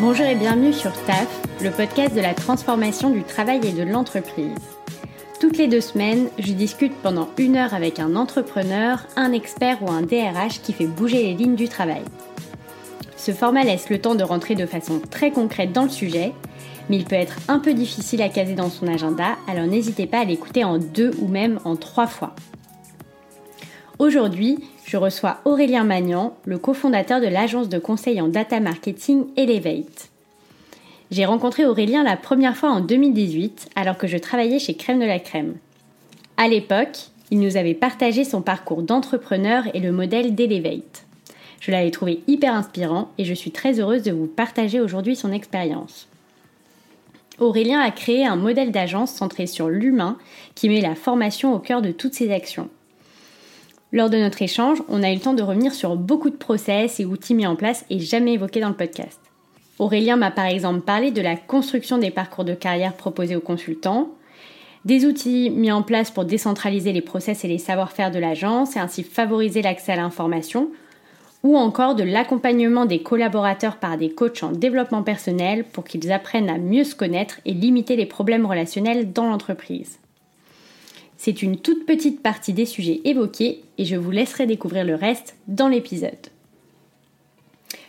Bonjour et bienvenue sur TAF, le podcast de la transformation du travail et de l'entreprise. Toutes les deux semaines, je discute pendant une heure avec un entrepreneur, un expert ou un DRH qui fait bouger les lignes du travail. Ce format laisse le temps de rentrer de façon très concrète dans le sujet, mais il peut être un peu difficile à caser dans son agenda, alors n'hésitez pas à l'écouter en deux ou même en trois fois. Aujourd'hui, je reçois Aurélien Magnan, le cofondateur de l'agence de conseil en data marketing Elevate. J'ai rencontré Aurélien la première fois en 2018 alors que je travaillais chez Crème de la Crème. À l'époque, il nous avait partagé son parcours d'entrepreneur et le modèle d'Elevate. Je l'avais trouvé hyper inspirant et je suis très heureuse de vous partager aujourd'hui son expérience. Aurélien a créé un modèle d'agence centré sur l'humain qui met la formation au cœur de toutes ses actions. Lors de notre échange, on a eu le temps de revenir sur beaucoup de process et outils mis en place et jamais évoqués dans le podcast. Aurélien m'a par exemple parlé de la construction des parcours de carrière proposés aux consultants, des outils mis en place pour décentraliser les process et les savoir-faire de l'agence et ainsi favoriser l'accès à l'information, ou encore de l'accompagnement des collaborateurs par des coachs en développement personnel pour qu'ils apprennent à mieux se connaître et limiter les problèmes relationnels dans l'entreprise. C'est une toute petite partie des sujets évoqués et je vous laisserai découvrir le reste dans l'épisode.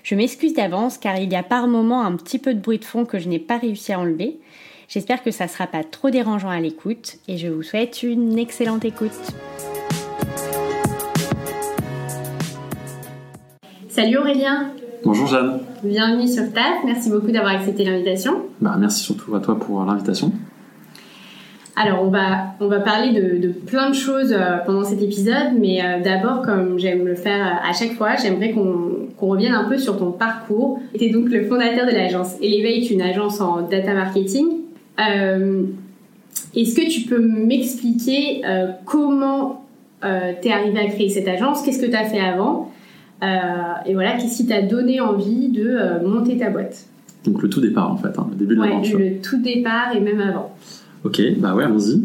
Je m'excuse d'avance car il y a par moments un petit peu de bruit de fond que je n'ai pas réussi à enlever. J'espère que ça ne sera pas trop dérangeant à l'écoute et je vous souhaite une excellente écoute. Salut Aurélien Bonjour Jeanne Bienvenue sur TAF, merci beaucoup d'avoir accepté l'invitation. Bah, merci surtout à toi pour l'invitation. Alors, on va, on va parler de, plein de choses euh, pendant cet épisode, mais euh, d'abord, comme j'aime le faire euh, à chaque fois, j'aimerais qu'on revienne un peu sur ton parcours. Tu es donc le fondateur de l'agence Elevate, une agence en data marketing. Est-ce que tu peux m'expliquer comment tu es arrivé à créer cette agence? Qu'est-ce que tu as fait avant? Et voilà, qu'est-ce qui t'a donné envie de monter ta boîte? Donc, le tout départ, en fait, hein, le début de l'aventure. le tout départ et même avant. Ok, bah ouais, allons-y.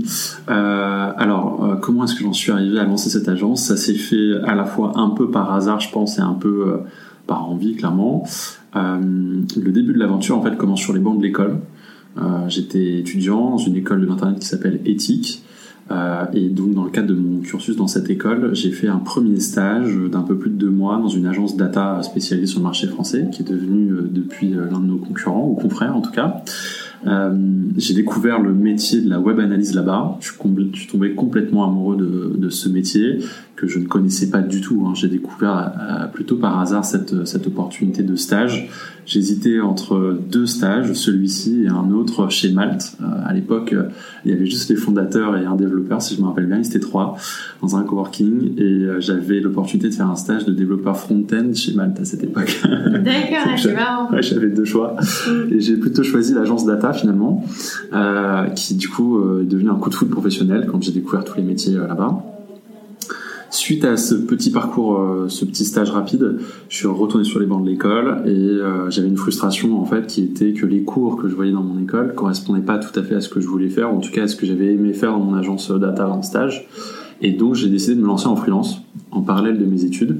Euh, alors, euh, comment est-ce que j'en suis arrivé à lancer cette agence? Ça s'est fait à la fois un peu par hasard, je pense, et un peu euh, par envie, clairement. le début de l'aventure, en fait, commence sur les bancs de l'école. J'étais étudiant dans une école de l'internet qui s'appelle Éthique. et donc, dans le cadre de mon cursus dans cette école, j'ai fait un premier stage d'un peu plus de deux mois dans une agence data spécialisée sur le marché français, qui est devenue depuis l'un de nos concurrents, ou confrères en tout cas. Euh, j'ai découvert le métier de la web analyse là-bas. Je, je, suis tombé complètement amoureux de, ce métier que je ne connaissais pas du tout. Hein. J'ai découvert euh, plutôt par hasard cette opportunité de stage. J'hésitais entre deux stages, celui-ci et un autre chez Malte. Euh, à l'époque, il y avait juste les fondateurs et un développeur, si je me rappelle bien, ils étaient trois dans un coworking et j'avais l'opportunité de faire un stage de développeur front-end chez Malte à cette époque. D'accord, c'est marrant. Ouais, j'avais deux choix mm. et j'ai plutôt choisi l'agence data finalement, euh, qui du coup est devenu un coup de foot professionnel quand j'ai découvert tous les métiers là-bas. Suite à ce petit parcours, euh, ce petit stage rapide, je suis retourné sur les bancs de l'école et euh, j'avais une frustration en fait qui était que les cours que je voyais dans mon école correspondaient pas tout à fait à ce que je voulais faire, en tout cas à ce que j'avais aimé faire dans mon agence data en stage. Et donc j'ai décidé de me lancer en freelance en parallèle de mes études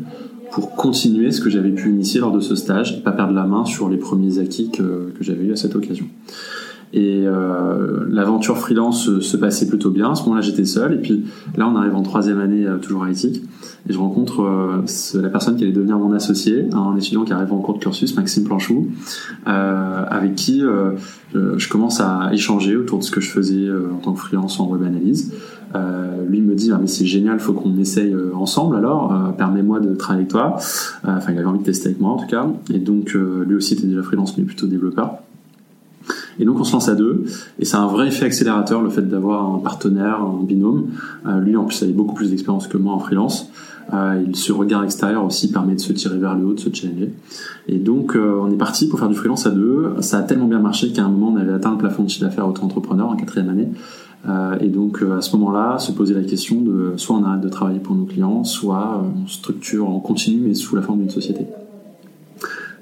pour continuer ce que j'avais pu initier lors de ce stage et pas perdre la main sur les premiers acquis que, que j'avais eu à cette occasion. Et euh, l'aventure freelance se, passait plutôt bien. À ce moment-là, j'étais seul. Et puis là, on arrive en troisième année, euh, toujours à éthique. Et je rencontre euh, la personne qui allait devenir mon associé, un étudiant qui arrive en cours de cursus, Maxime Planchou, euh, avec qui je commence à échanger autour de ce que je faisais en tant que freelance en web analyse. lui me dit ah, mais c'est génial, faut qu'on essaye ensemble alors, permets-moi de travailler avec toi. Enfin, il avait envie de tester avec moi en tout cas. Et donc lui aussi était déjà freelance mais plutôt développeur. Et donc on se lance à deux, et c'est un vrai effet accélérateur le fait d'avoir un partenaire, un binôme. Euh, lui en plus avait beaucoup plus d'expérience que moi en freelance. Euh, ce regard extérieur aussi permet de se tirer vers le haut, de se challenger. Et donc euh, on est parti pour faire du freelance à deux. Ça a tellement bien marché qu'à un moment on avait atteint le plafond de chiffre d'affaires auto-entrepreneur en quatrième année. Euh, et donc à ce moment-là, se poser la question de soit on arrête de travailler pour nos clients, soit on structure en continu mais sous la forme d'une société.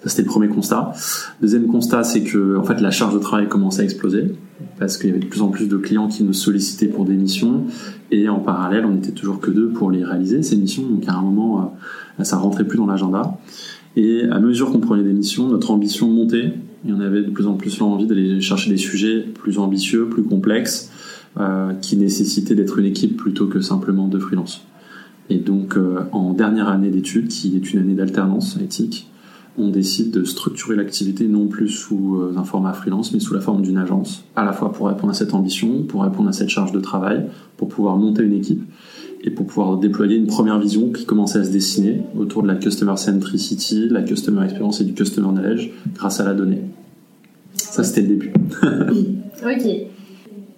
Ça, c'était le premier constat. Deuxième constat, c'est que en fait, la charge de travail commençait à exploser parce qu'il y avait de plus en plus de clients qui nous sollicitaient pour des missions et en parallèle, on n'était toujours que deux pour les réaliser ces missions. Donc à un moment, euh, ça rentrait plus dans l'agenda. Et à mesure qu'on prenait des missions, notre ambition montait. Et on avait de plus en plus l'envie d'aller chercher des sujets plus ambitieux, plus complexes, euh, qui nécessitaient d'être une équipe plutôt que simplement de freelance. Et donc, euh, en dernière année d'études, qui est une année d'alternance éthique, on décide de structurer l'activité non plus sous euh, un format freelance, mais sous la forme d'une agence, à la fois pour répondre à cette ambition, pour répondre à cette charge de travail, pour pouvoir monter une équipe et pour pouvoir déployer une première vision qui commençait à se dessiner autour de la customer centricity, la customer experience et du customer knowledge grâce à la donnée. Ça, c'était le début. ok.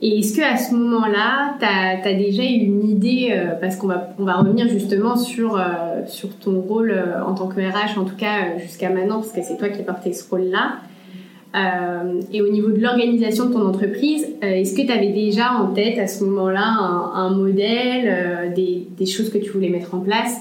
Et est-ce que à ce moment-là, tu as, déjà une idée, euh, parce qu'on va, revenir justement sur, euh, ton rôle euh, en tant que RH, en tout cas jusqu'à maintenant, parce que c'est toi qui porté ce rôle-là. et au niveau de l'organisation de ton entreprise, est-ce que tu avais déjà en tête à ce moment-là un, modèle, des, choses que tu voulais mettre en place?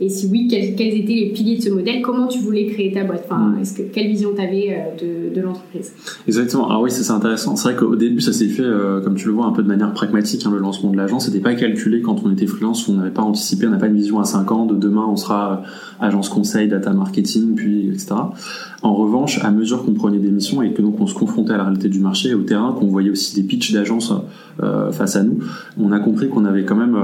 Et si oui, quels, étaient les piliers de ce modèle? Comment tu voulais créer ta boîte? Enfin, mm. est-ce que, Quelle vision tu avais euh, de, de l'entreprise? Exactement. Alors oui, c'est intéressant. C'est vrai qu'au début, ça s'est fait, euh, comme tu le vois, un peu de manière pragmatique. Hein, le lancement de l'agence, c'était pas calculé quand on était freelance. On n'avait pas anticipé, on n'a pas une vision à 5 ans de demain, on sera euh, agence conseil, data marketing, puis etc. En revanche, à mesure qu'on prenait des missions et que donc on se confrontait à la réalité du marché au terrain, qu'on voyait aussi des pitchs d'agence face à nous, on a compris qu'on avait quand même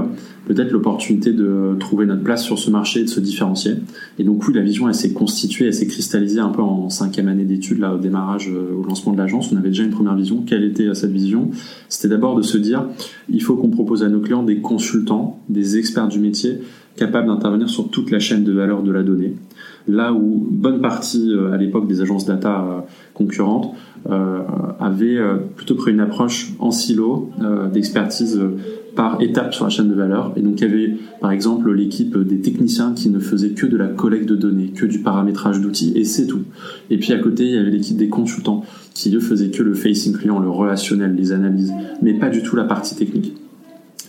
peut-être l'opportunité de trouver notre place sur ce marché et de se différencier. Et donc oui, la vision, elle s'est constituée, elle s'est cristallisée un peu en cinquième année d'études, là, au démarrage, euh, au lancement de l'agence. On avait déjà une première vision. Quelle était euh, cette vision? C'était d'abord de se dire, il faut qu'on propose à nos clients des consultants, des experts du métier, capables d'intervenir sur toute la chaîne de valeur de la donnée. Là où bonne partie, euh, à l'époque, des agences data concurrentes avaient plutôt pris une approche en silo d'expertise par étape sur la chaîne de valeur. Et donc il y avait par exemple l'équipe des techniciens qui ne faisaient que de la collecte de données, que du paramétrage d'outils, et c'est tout. Et puis à côté, il y avait l'équipe des consultants qui eux faisaient que le facing client, le relationnel, les analyses, mais pas du tout la partie technique.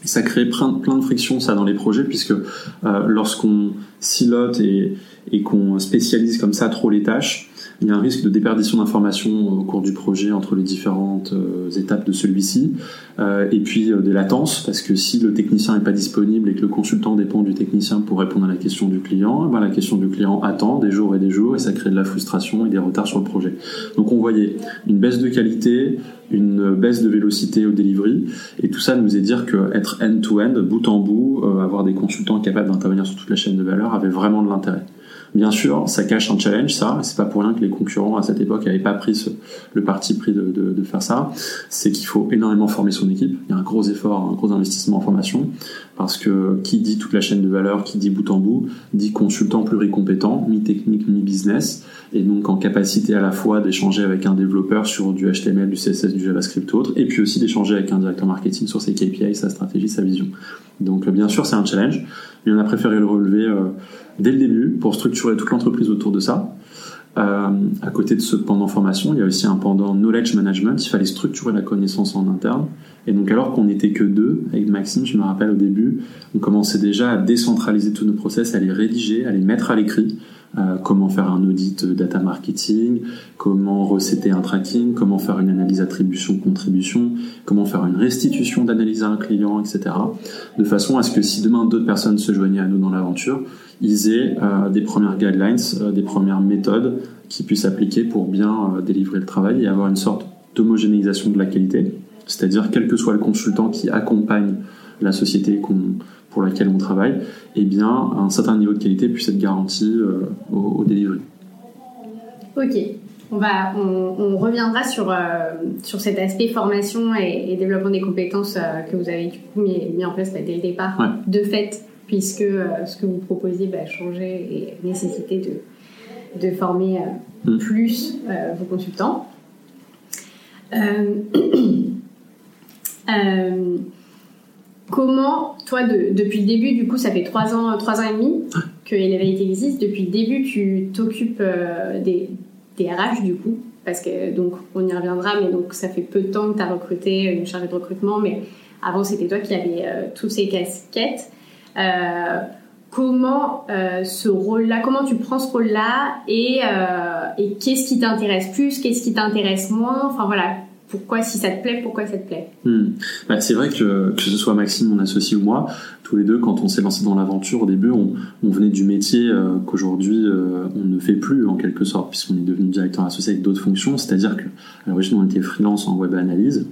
Et ça crée plein, de frictions ça dans les projets puisque euh, lorsqu'on silote et qu'on spécialise comme ça trop les tâches, il y a un risque de déperdition d'informations au cours du projet entre les différentes euh, étapes de celui-ci, euh, et puis euh, des latences, parce que si le technicien n'est pas disponible et que le consultant dépend du technicien pour répondre à la question du client, eh ben, la question du client attend des jours et des jours, et ça crée de la frustration et des retards sur le projet. Donc on voyait une baisse de qualité, une baisse de vélocité au delivery, et tout ça nous est dire que être end-to-end, bout en bout, avoir des consultants capables d'intervenir sur toute la chaîne de valeur avait vraiment de l'intérêt. Bien sûr, ça cache un challenge, ça. C'est pas pour rien que les concurrents à cette époque n'avaient pas pris le parti pris de, de, de faire ça. C'est qu'il faut énormément former son équipe. Il y a un gros effort, un gros investissement en formation, parce que qui dit toute la chaîne de valeur, qui dit bout en bout, dit consultant pluricompétent, mi-technique, mi-business, et donc en capacité à la fois d'échanger avec un développeur sur du HTML, du CSS, du JavaScript autre, et puis aussi d'échanger avec un directeur marketing sur ses KPI, sa stratégie, sa vision. Donc bien sûr, c'est un challenge, mais on a préféré le relever. Euh, dès le début pour structurer toute l'entreprise autour de ça. Euh, à côté de ce pendant formation, il y a aussi un pendant knowledge management. Il fallait structurer la connaissance en interne. Et donc, alors qu'on n'était que deux avec Maxime, je me rappelle au début, on commençait déjà à décentraliser tous nos process, à les rédiger, à les mettre à l'écrit. Euh, comment faire un audit data marketing, comment recéter un tracking, comment faire une analyse attribution-contribution, comment faire une restitution d'analyse à un client, etc. De façon à ce que si demain d'autres personnes se joignaient à nous dans l'aventure, ils aient euh, des premières guidelines, euh, des premières méthodes qui puissent appliquer pour bien délivrer le travail et avoir une sorte d'homogénéisation de la qualité. C'est-à-dire, quel que soit le consultant qui accompagne la société pour laquelle on travaille, eh bien, un certain niveau de qualité puisse être garanti euh, au, au, delivery. Ok. On, va, on, reviendra sur, euh, sur cet aspect formation et, développement des compétences euh, que vous avez du coup mis, en place bah, dès le départ, de fait, puisque ce que vous proposiez va changer et nécessiter de, de former mm. plus vos consultants. Comment, toi, depuis le début, du coup, ça fait trois ans, trois ans et demi que Elevate existe. Depuis le début, tu t'occupes euh, des, des, RH, du coup, parce que donc on y reviendra, mais donc ça fait peu de temps que tu as recruté une chargée de recrutement, mais avant c'était toi qui avais euh, tous ces casquettes. Euh, comment ce rôle-là, comment tu prends ce rôle-là et, et qu'est-ce qui t'intéresse plus, qu'est-ce qui t'intéresse moins, enfin voilà, pourquoi, si ça te plaît, pourquoi ça te plaît hmm. bah, C'est vrai que que ce soit Maxime, mon associé ou moi, tous les deux, quand on s'est lancé dans l'aventure au début, on, venait du métier euh, qu'aujourd'hui euh, on ne fait plus en quelque sorte, puisqu'on est devenu directeur associé avec d'autres fonctions. C'est-à-dire que l'origine on était freelance en web analyse.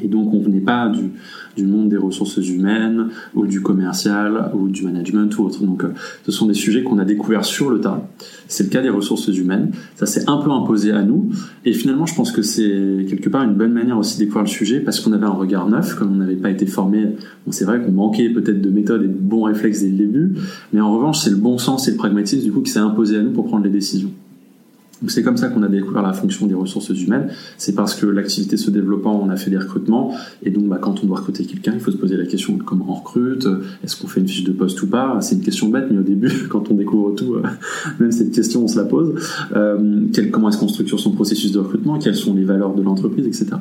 Et donc on venait pas du, du monde des ressources humaines ou du commercial ou du management ou autre. Donc euh, ce sont des sujets qu'on a découverts sur le tas. C'est le cas des ressources humaines. Ça s'est un peu imposé à nous. Et finalement, je pense que c'est quelque part une bonne manière aussi de découvrir le sujet parce qu'on avait un regard neuf, comme on n'avait pas été formé. Bon, c'est vrai qu'on manquait peut-être de méthodes et de bons réflexes dès le début. Mais en revanche, c'est le bon sens et le pragmatisme du coup qui s'est imposé à nous pour prendre les décisions c'est comme ça qu'on a découvert la fonction des ressources humaines. C'est parce que l'activité se développant, on a fait des recrutements. Et donc, bah, quand on doit recruter quelqu'un, il faut se poser la question de comment on recrute. Est-ce qu'on fait une fiche de poste ou pas? C'est une question bête, mais au début, quand on découvre tout, euh, même cette question, on se la pose. Euh, comment est-ce qu'on structure son processus de recrutement? Quelles sont les valeurs de l'entreprise, etc.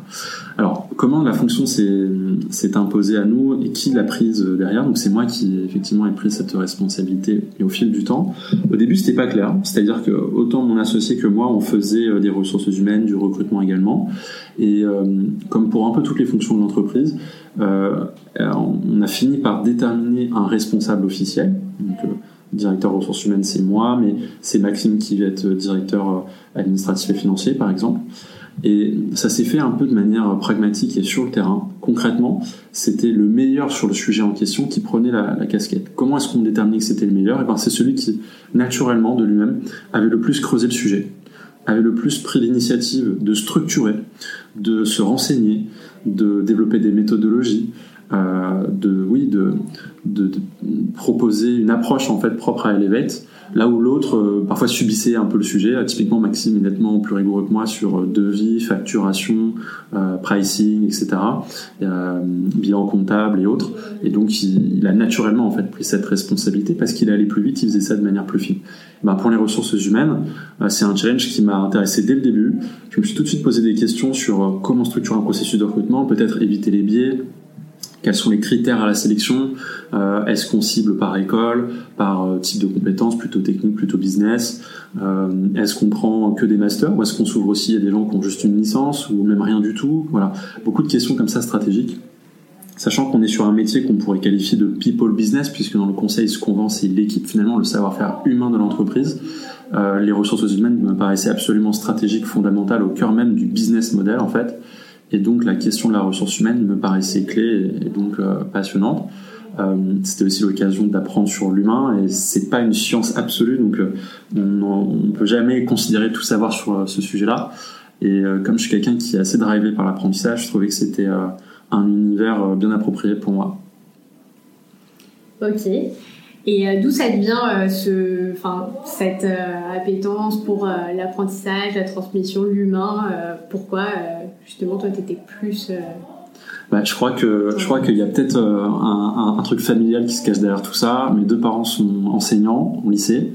Alors, comment la fonction s'est imposée à nous et qui l'a prise derrière? Donc, c'est moi qui, effectivement, ai pris cette responsabilité et au fil du temps. Au début, c'était pas clair. C'est-à-dire que autant mon associé que moi, on faisait euh, des ressources humaines, du recrutement également. Et euh, comme pour un peu toutes les fonctions de l'entreprise, euh, on a fini par déterminer un responsable officiel. Donc, directeur ressources humaines, c'est moi, mais c'est Maxime qui va être directeur administratif et financier, par exemple. Et ça s'est fait un peu de manière pragmatique et sur le terrain. Concrètement, c'était le meilleur sur le sujet en question qui prenait la, casquette. Comment est-ce qu'on déterminait que c'était le meilleur? Eh ben, c'est celui qui, naturellement, de lui-même, avait le plus creusé le sujet, avait le plus pris l'initiative de structurer, de se renseigner, de développer des méthodologies, euh, de oui de, de, proposer une approche en fait propre à Elevate là où l'autre euh, parfois subissait un peu le sujet euh, typiquement Maxime est nettement plus rigoureux que moi sur devis facturation pricing etc bilan comptable et autres. Et donc il, a naturellement en fait pris cette responsabilité parce qu'il allait plus vite il faisait ça de manière plus fine. Ben, pour les ressources humaines c'est un challenge qui m'a intéressé dès le début. Je me suis tout de suite posé des questions sur comment structurer un processus de recrutement peut-être éviter les biais quels sont les critères à la sélection euh, Est-ce qu'on cible par école, par euh, type de compétences, plutôt technique, plutôt business euh, Est-ce qu'on prend que des masters ou est-ce qu'on s'ouvre aussi à des gens qui ont juste une licence ou même rien du tout Voilà, beaucoup de questions comme ça stratégiques. Sachant qu'on est sur un métier qu'on pourrait qualifier de people business, puisque dans le conseil, ce qu'on vend, c'est l'équipe, finalement, le savoir-faire humain de l'entreprise. les ressources humaines me paraissaient absolument stratégiques, fondamentales, au cœur même du business model, en fait. Et donc la question de la ressource humaine me paraissait clé et donc euh, passionnante. Euh, c'était aussi l'occasion d'apprendre sur l'humain et c'est pas une science absolue donc euh, on, ne peut jamais considérer tout savoir sur ce sujet-là. Et comme je suis quelqu'un qui est assez drivé par l'apprentissage, je trouvais que c'était un univers bien approprié pour moi. Ok. Et euh, d'où ça vient euh, ce, enfin, cette euh, appétence pour l'apprentissage, la transmission, l'humain Pourquoi justement toi tu étais plus bah, je crois que je crois qu'il y a peut-être un, truc familial qui se cache derrière tout ça. Mes deux parents sont enseignants au lycée,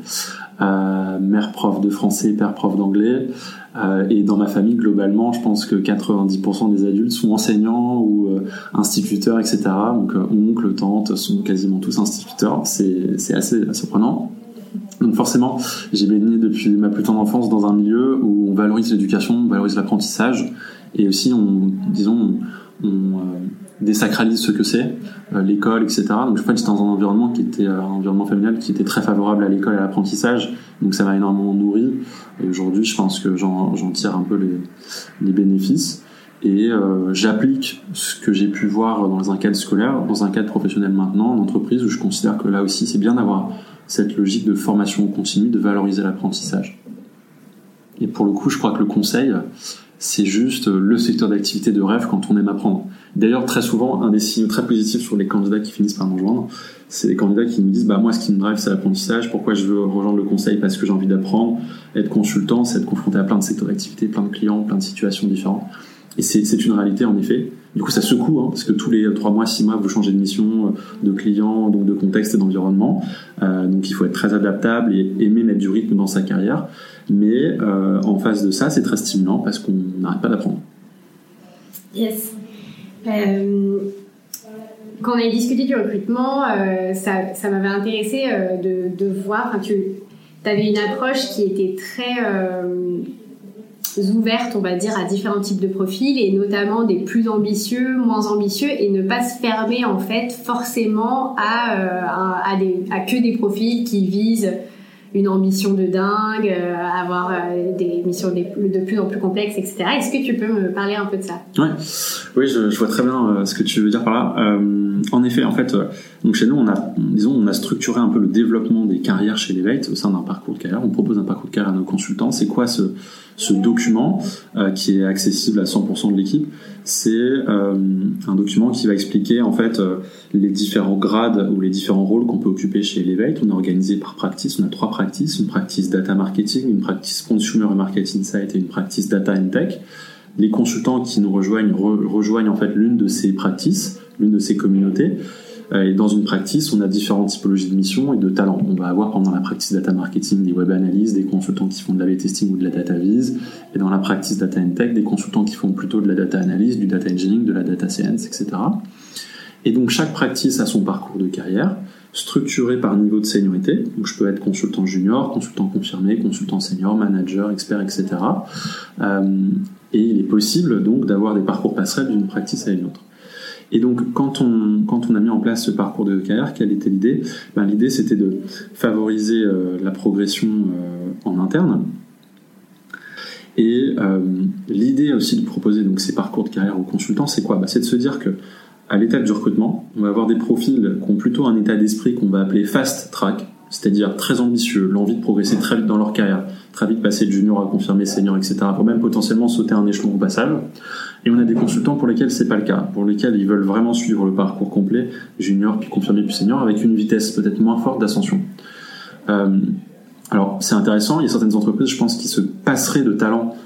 mère prof de français, père prof d'anglais. Euh, et dans ma famille, globalement, je pense que 90% des adultes sont enseignants ou euh, instituteurs, etc. Donc, euh, oncle, tante sont quasiment tous instituteurs. C'est assez surprenant. Donc forcément, j'ai baigné depuis ma plus tendre enfance dans un milieu où on valorise l'éducation, on valorise l'apprentissage, et aussi on, disons, on, désacralise ce que c'est, euh, l'école, etc. Donc je crois que j'étais dans un environnement qui était euh, un environnement familial qui était très favorable à l'école et à l'apprentissage. Donc ça m'a énormément nourri. Et aujourd'hui, je pense que j'en tire un peu les, les bénéfices. Et euh, j'applique ce que j'ai pu voir dans un cadre scolaire, dans un cadre professionnel maintenant, en entreprise, où je considère que là aussi, c'est bien d'avoir cette logique de formation continue, de valoriser l'apprentissage. Et pour le coup, je crois que le conseil, c'est juste le secteur d'activité de rêve quand on aime apprendre. D'ailleurs, très souvent, un des signes très positifs sur les candidats qui finissent par nous rejoindre, c'est les candidats qui nous disent bah moi ce qui me drive c'est l'apprentissage. Pourquoi je veux rejoindre le conseil? Parce que j'ai envie d'apprendre être consultant c'est être confronté à plein de secteurs d'activité plein de clients plein de situations différentes. Et c'est une réalité en effet du coup ça secoue hein, parce que tous les trois mois six mois vous changez de mission de client donc de contexte et d'environnement. Euh, donc il faut être très adaptable et aimer mettre du rythme dans sa carrière. Mais euh, en face de ça c'est très stimulant parce qu'on n'arrête pas d'apprendre. Yes. Euh, quand on a discuté du recrutement, euh, ça, m'avait intéressé euh, de, de, voir, tu avais une approche qui était très ouvertes, on va dire, à différents types de profils et notamment des plus ambitieux, moins ambitieux et ne pas se fermer en fait forcément à, des, à que des profils qui visent une ambition de dingue, euh, avoir euh, des missions de plus en plus complexes, etc. Est-ce que tu peux me parler un peu de ça? Oui, je, vois très bien euh, ce que tu veux dire par là. en effet, en fait, chez nous, on a, structuré un peu le développement des carrières chez l'Elevate au sein d'un parcours de carrière. On propose un parcours de carrière à nos consultants. C'est quoi ce, ce document qui est accessible à 100% de l'équipe? C'est un document qui va expliquer en fait les différents grades ou les différents rôles qu'on peut occuper chez Elevate. On est organisé par practice. On a trois practices une practice data marketing, une practice consumer et marketing insight et une practice data and tech. Les consultants qui nous rejoignent rejoignent en fait l'une de ces practices, l'une de ces communautés. Euh, et dans une practice, on a différentes typologies de missions et de talents. On va avoir pendant la practice data marketing des web analyses, des consultants qui font de la testing ou de la data vise, et dans la practice data and tech, des consultants qui font plutôt de la data analyse, du data engineering, de la data science, etc. Et donc chaque practice a son parcours de carrière, structuré par niveau de seniorité. Donc je peux être consultant junior, consultant confirmé, consultant senior, manager, expert, etc. Euh, et il est possible donc d'avoir des parcours passerelles d'une practice à une autre. Et donc, quand on, a mis en place ce parcours de carrière, quelle était l'idée? Ben, L'idée, c'était de favoriser euh, la progression euh, en interne. Et l'idée aussi de proposer donc, ces parcours de carrière aux consultants, c'est quoi? Ben, C'est de se dire que à l'étape du recrutement, on va avoir des profils qui ont plutôt un état d'esprit qu'on va appeler fast track, c'est-à-dire très ambitieux, l'envie de progresser très vite dans leur carrière, très vite passer de junior à confirmé, senior, etc., pour même potentiellement sauter un échelon au passage. Et on a des consultants pour lesquels c'est pas le cas, pour lesquels ils veulent vraiment suivre le parcours complet, junior, puis confirmé, puis senior, avec une vitesse peut-être moins forte d'ascension. Euh, alors c'est intéressant, il y a certaines entreprises, je pense, qui se passeraient de talents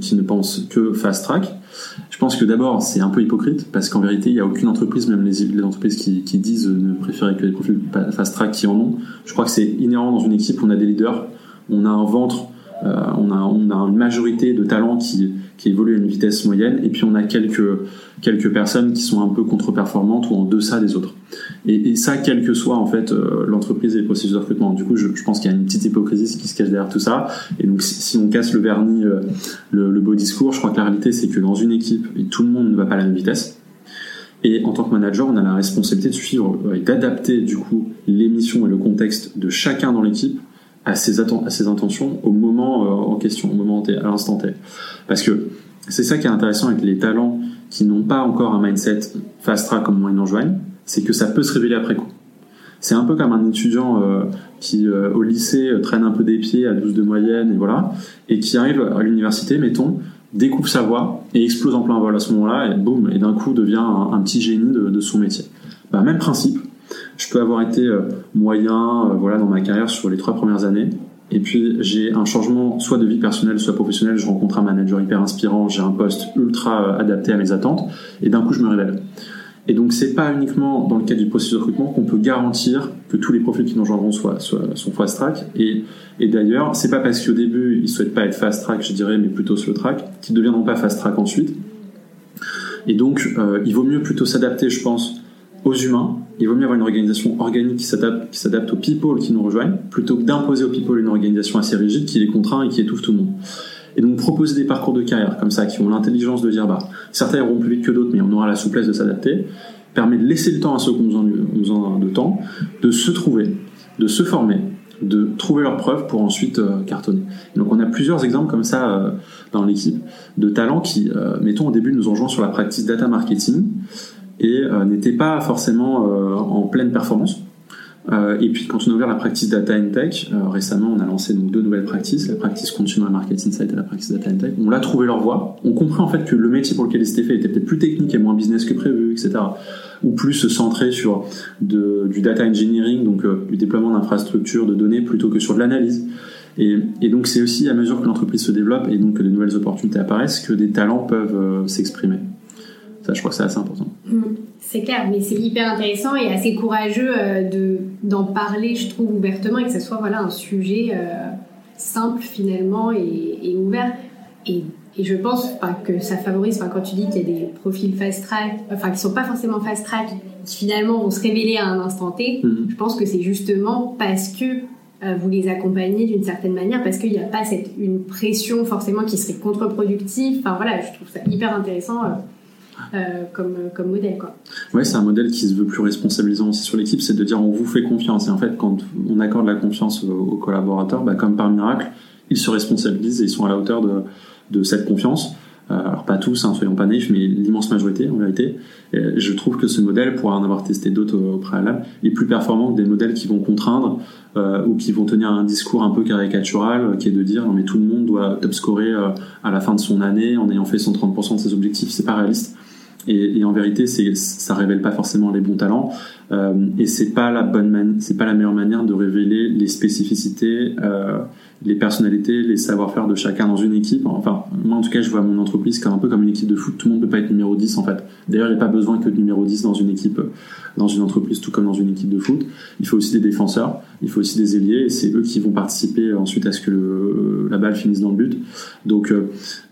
qui ne pensent que fast track. Je pense que d'abord, c'est un peu hypocrite, parce qu'en vérité, il n'y a aucune entreprise, même les, entreprises qui, disent ne préférer que les profils fast track qui en ont. Je crois que c'est inhérent dans une équipe, on a des leaders, on a un ventre, euh, on a une majorité de talents qui, qui évoluent à une vitesse moyenne, et puis on a quelques, quelques personnes qui sont un peu contre-performantes ou en deçà des autres. Et, ça, quelle que soit en fait euh, l'entreprise et les processus de recrutement. Du coup, je, pense qu'il y a une petite hypocrisie qui se cache derrière tout ça. Et donc, si, on casse le vernis, euh, le, beau discours, je crois que la réalité, c'est que dans une équipe, tout le monde ne va pas à la même vitesse. Et en tant que manager, on a la responsabilité de suivre et d'adapter du coup les missions et le contexte de chacun dans l'équipe à ses, à ses intentions au moment euh, en question, au moment à l'instant T. Parce que c'est ça qui est intéressant avec les talents qui n'ont pas encore un mindset fast track comme moi ils nous rejoignent, c'est que ça peut se révéler après coup. C'est un peu comme un étudiant euh, qui euh, au lycée traîne un peu des pieds à 12 de moyenne et voilà, et qui arrive à l'université, mettons, découvre sa voie et explose en plein vol à ce moment-là et boum, et d'un coup devient un, petit génie de, de son métier. Bah, même principe, je peux avoir été euh, moyen euh, voilà, dans ma carrière sur les trois premières années. Et puis j'ai un changement soit de vie personnelle, soit professionnelle. Je rencontre un manager hyper inspirant, j'ai un poste ultra euh, adapté à mes attentes, et d'un coup je me révèle. Et donc c'est pas uniquement dans le cadre du processus de recrutement qu'on peut garantir que tous les profils qui nous rejoindront soient, sont fast track. Et, et d'ailleurs, c'est pas parce qu'au début ils souhaitent pas être fast track, je dirais, mais plutôt slow track, qu'ils deviendront pas fast track ensuite. Et donc il vaut mieux plutôt s'adapter, je pense, aux humains il vaut mieux avoir une organisation organique qui s'adapte, qui s'adapte aux people qui nous rejoignent, plutôt que d'imposer aux people une organisation assez rigide qui les contraint et qui étouffe tout le monde. Et donc proposer des parcours de carrière comme ça, qui ont l'intelligence de dire, bah, certains iront plus vite que d'autres, mais on aura la souplesse de s'adapter, permet de laisser le temps à ceux qui ont besoin, de temps, de se trouver, de se former, de trouver leurs preuves pour ensuite euh, cartonner. donc on a plusieurs exemples comme ça euh, dans l'équipe de talents qui, euh, mettons au début, nous ont sur la pratique data marketing et euh, pas forcément euh, en pleine performance. Euh, et puis quand on a ouvert la practice Data and Tech, récemment on a lancé donc deux nouvelles practices, la practice Consumer Marketing Insight et la practice Data and Tech. On l'a trouvé leur voie, on comprit en fait que le métier pour lequel c'était fait était peut-être plus technique et moins business que prévu, etc. Ou plus centré sur du data engineering, donc du déploiement d'infrastructures, de données, plutôt que sur de l'analyse. Et, et, donc c'est aussi à mesure que l'entreprise se développe et donc que de nouvelles opportunités apparaissent que des talents peuvent s'exprimer. Ça, je crois que c'est assez important. Mm. C'est clair, mais c'est hyper intéressant et assez courageux euh, de d'en parler, je trouve, ouvertement et que ce soit voilà, un sujet euh, simple finalement et, ouvert. Et, et, je pense que ça favorise, quand tu dis qu'il y a des profils fast track, enfin qui sont pas forcément fast track, qui finalement vont se révéler à un instant T, mm-hmm. je pense que c'est justement parce que vous les accompagnez d'une certaine manière parce qu'il n'y a pas cette, une pression forcément qui serait contre-productive. Enfin voilà, je trouve ça hyper intéressant. Comme, comme modèle. Quoi. Ouais, c'est un modèle qui se veut plus responsabilisant aussi sur l'équipe, c'est de dire on vous fait confiance. Et en fait, quand on accorde la confiance aux, collaborateurs, bah, comme par miracle, ils se responsabilisent et ils sont à la hauteur de, cette confiance. Euh, alors pas tous, hein, soyons pas naïfs, mais l'immense majorité en vérité. je trouve que ce modèle, pour en avoir testé d'autres au préalable, est plus performant que des modèles qui vont contraindre euh, ou qui vont tenir un discours un peu caricatural, euh, qui est de dire non mais tout le monde doit top scorer à la fin de son année en ayant fait 130% de ses objectifs. C'est pas réaliste. Et, et, en vérité, ça révèle pas forcément les bons talents, euh, et c'est pas la bonne, c'est pas la meilleure manière de révéler les spécificités, euh, les personnalités, les savoir-faire de chacun dans une équipe. Enfin, moi en tout cas, je vois mon entreprise comme un peu comme une équipe de foot. Tout le monde peut pas être numéro 10 en fait. D'ailleurs, il n'y a pas besoin que de numéro 10 dans une équipe, dans une entreprise, tout comme dans une équipe de foot. Il faut aussi des défenseurs, il faut aussi des ailiers, et c'est eux qui vont participer ensuite à ce que le, la balle finisse dans le but. Donc, euh,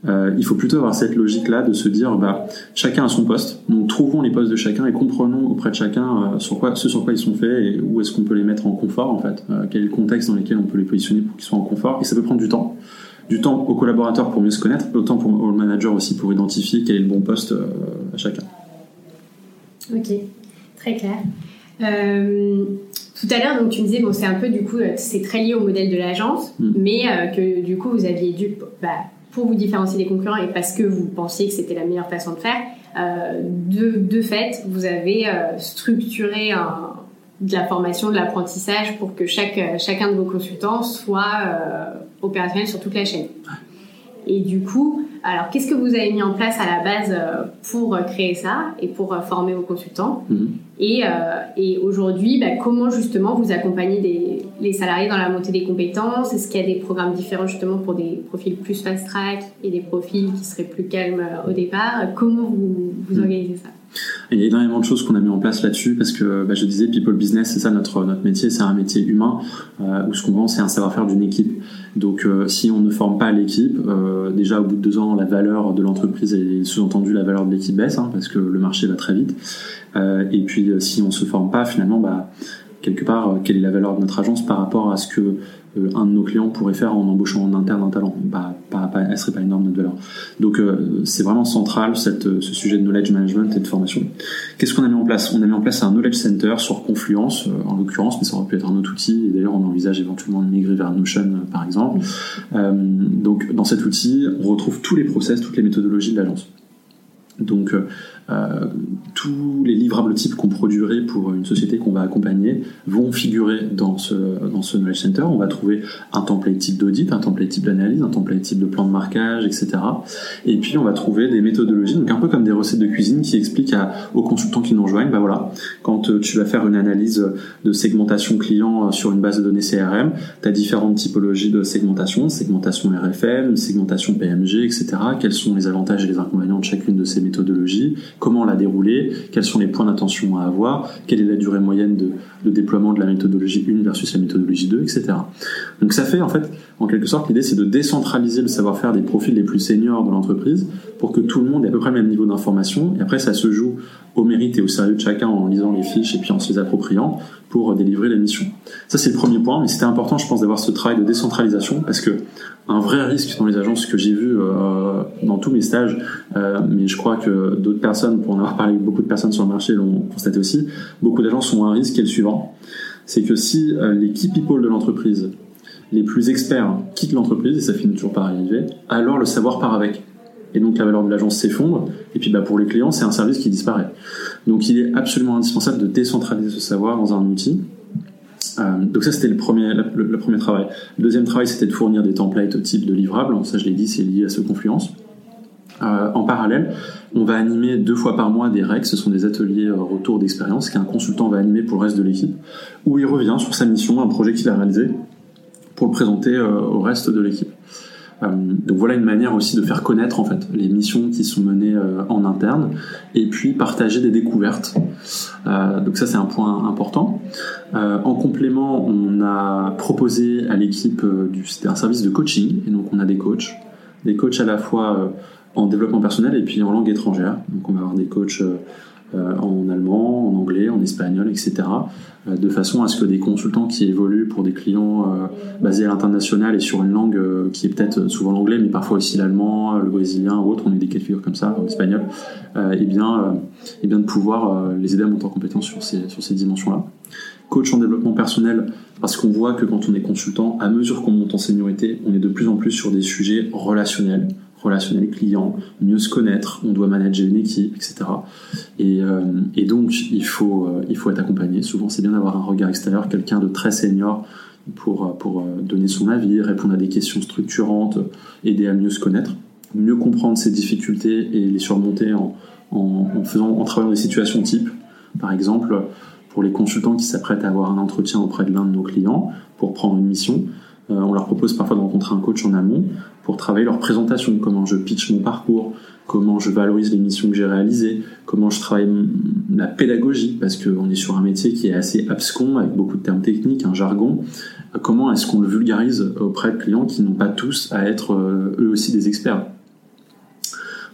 euh il faut plutôt avoir cette logique-là de se dire, bah, chacun a son poste. Donc, trouvons les postes de chacun et comprenons auprès de chacun euh, sur quoi, ce sur quoi ils sont faits et où est-ce qu'on peut les mettre en confort en fait. Euh, quel est le contexte dans lequel on peut les positionner pour qu'ils soient en confort. Et ça peut prendre du temps du temps aux collaborateurs pour mieux se connaître, autant pour au manager aussi pour identifier quel est le bon poste à chacun. Ok, très clair. Euh, tout à l'heure, donc tu me disais, bon, c'est un peu du coup, c'est très lié au modèle de l'agence, mm. mais que du coup, vous aviez dû, bah, pour vous différencier des concurrents et parce que vous pensiez que c'était la meilleure façon de faire, euh, de, de, fait, vous avez euh, structuré un, de la formation, de l'apprentissage pour que chaque, chacun de vos consultants soit euh, opérationnel sur toute la chaîne. Et du coup, alors qu'est-ce que vous avez mis en place à la base pour créer ça et pour former vos consultants mm-hmm. Et, et aujourd'hui, bah, comment justement vous accompagnez des, les salariés dans la montée des compétences? Est-ce qu'il y a des programmes différents justement pour des profils plus fast-track et des profils qui seraient plus calmes au départ? Comment vous, vous mm. organisez ça? Il y a énormément de choses qu'on a mis en place là-dessus parce que bah, je disais people business c'est ça notre notre métier c'est un métier humain euh, où ce qu'on vend c'est un savoir-faire d'une équipe. Donc euh, si on ne forme pas l'équipe euh, déjà au bout de deux ans la valeur de l'entreprise et sous-entendu la valeur de l'équipe baisse hein, parce que le marché va très vite. Et puis si on se forme pas finalement bah quelque part quelle est la valeur de notre agence par rapport à ce que euh, un de nos clients pourrait faire en embauchant en interne un talent. Bah, pas, serait pas énorme notre valeur. Donc euh, c'est vraiment central cette, ce sujet de knowledge management et de formation. Qu'est-ce qu'on a mis en place? On a mis en place un knowledge center sur Confluence en l'occurrence, mais ça aurait pu être un autre outil. Et d'ailleurs on envisage éventuellement de migrer vers Notion par exemple. donc dans cet outil, on retrouve tous les process, toutes les méthodologies de l'agence. Donc euh, tous les livrables types qu'on produirait pour une société qu'on va accompagner vont figurer dans ce, dans ce Knowledge Center. On va trouver un template type d'audit, un template type d'analyse, un template type de plan de marquage, etc. Et puis on va trouver des méthodologies, donc un peu comme des recettes de cuisine qui expliquent aux consultants qui nous rejoignent, bah voilà, quand euh, tu vas faire une analyse de segmentation client euh, sur une base de données CRM, tu as différentes typologies de segmentation, segmentation RFM, segmentation PMG, etc. Quels sont les avantages et les inconvénients de chacune de ces méthodologies? Comment la dérouler, quels sont les points d'attention à avoir, quelle est la durée moyenne de, déploiement de la méthodologie 1 versus la méthodologie 2, etc. Donc ça fait en fait, en quelque sorte, l'idée c'est de décentraliser le savoir-faire des profils les plus seniors de l'entreprise pour que tout le monde ait à peu près le même niveau d'information. Et après, ça se joue au mérite et au sérieux de chacun en lisant les fiches et puis en se les appropriant pour délivrer la mission. Ça, c'est le premier point, mais c'était important, je pense, d'avoir ce travail de décentralisation parce que un vrai risque dans les agences que j'ai vu euh, dans tous mes stages, euh, mais je crois que d'autres personnes, pour en avoir parlé avec beaucoup de personnes sur le marché, l'ont constaté aussi, beaucoup d'agences ont un risque qui est le suivant. C'est que si euh, les key people de l'entreprise, les plus experts, quittent l'entreprise, et ça finit toujours par arriver, alors le savoir part avec et donc la valeur de l'agence s'effondre. Et puis bah, pour les clients, c'est un service qui disparaît. Donc il est absolument indispensable de décentraliser ce savoir dans un outil. Euh, donc ça c'était le premier, travail. Le deuxième travail c'était de fournir des templates au type de livrables. Ça je l'ai dit, c'est lié à ce confluence. Euh, en parallèle, on va animer deux fois par mois des REC, ce sont des ateliers euh, retour d'expérience qu'un consultant va animer pour le reste de l'équipe, où il revient sur sa mission, un projet qu'il a réalisé, pour le présenter au reste de l'équipe. Euh, donc voilà une manière aussi de faire connaître en fait les missions qui sont menées euh, en interne et puis partager des découvertes. Euh, donc ça c'est un point important. en complément, on a proposé à l'équipe du un service de coaching et donc on a des coachs, des coachs à la fois en développement personnel et puis en langue étrangère. Donc on va avoir des coachs en allemand, en anglais, en espagnol, etc. de façon à ce que des consultants qui évoluent pour des clients basés à l'international et sur une langue qui est peut-être souvent l'anglais, mais parfois aussi l'allemand, le brésilien ou autre, on a des cas de figure comme ça, en espagnol, et bien, et bien de pouvoir les aider à monter en compétence sur ces, sur ces dimensions-là coach en développement personnel parce qu'on voit que quand on est consultant, à mesure qu'on monte en seniorité, on est de plus en plus sur des sujets relationnels, relationnels clients, mieux se connaître, on doit manager une équipe, etc. Euh, et, donc il faut, euh, il faut être accompagné. Souvent c'est bien d'avoir un regard extérieur, quelqu'un de très senior pour, euh, donner son avis, répondre à des questions structurantes, aider à mieux se connaître, mieux comprendre ses difficultés et les surmonter en, en, faisant, en travaillant des situations types. Par exemple, pour les consultants qui s'apprêtent à avoir un entretien auprès de l'un de nos clients pour prendre une mission, on leur propose parfois de rencontrer un coach en amont pour travailler leur présentation, comment je pitch mon parcours, comment je valorise les missions que j'ai réalisées, comment je travaille la pédagogie, parce qu'on est sur un métier qui est assez abscon, avec beaucoup de termes techniques, un jargon. Comment est-ce qu'on le vulgarise auprès de clients qui n'ont pas tous à être euh, eux aussi des experts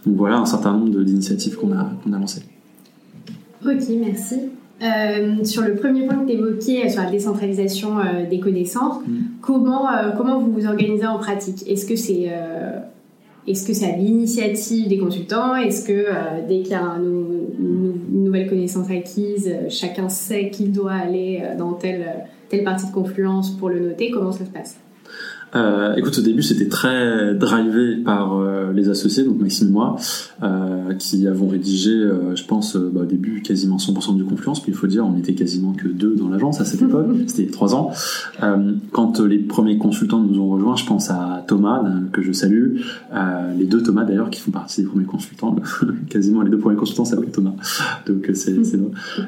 Donc voilà un certain nombre d'initiatives qu'on a, qu'on a lancées. Ok, merci. Euh, sur le premier point que tu évoquais, euh, sur la décentralisation euh, des connaissances, mm. comment, comment vous vous organisez en pratique? Est-ce que c'est est-ce que c'est à l'initiative des consultants? Est-ce que dès qu'il y a une, nouvelle connaissance acquise, chacun sait qu'il doit aller dans telle, telle partie de confluence pour le noter Comment ça se passe? Euh, écoute, au début, c'était très drivé par euh, les associés, donc Maxime et moi, euh, qui avons rédigé, euh, je pense, euh, bah, au début, quasiment 100% du Confiance. Puis il faut dire, on était quasiment que deux dans l'agence à cette époque. C'était trois ans. quand les premiers consultants nous ont rejoints, je pense à Thomas, que je salue, les deux Thomas d'ailleurs, qui font partie des premiers consultants. quasiment les deux premiers consultants s'appellent Thomas. Donc c'est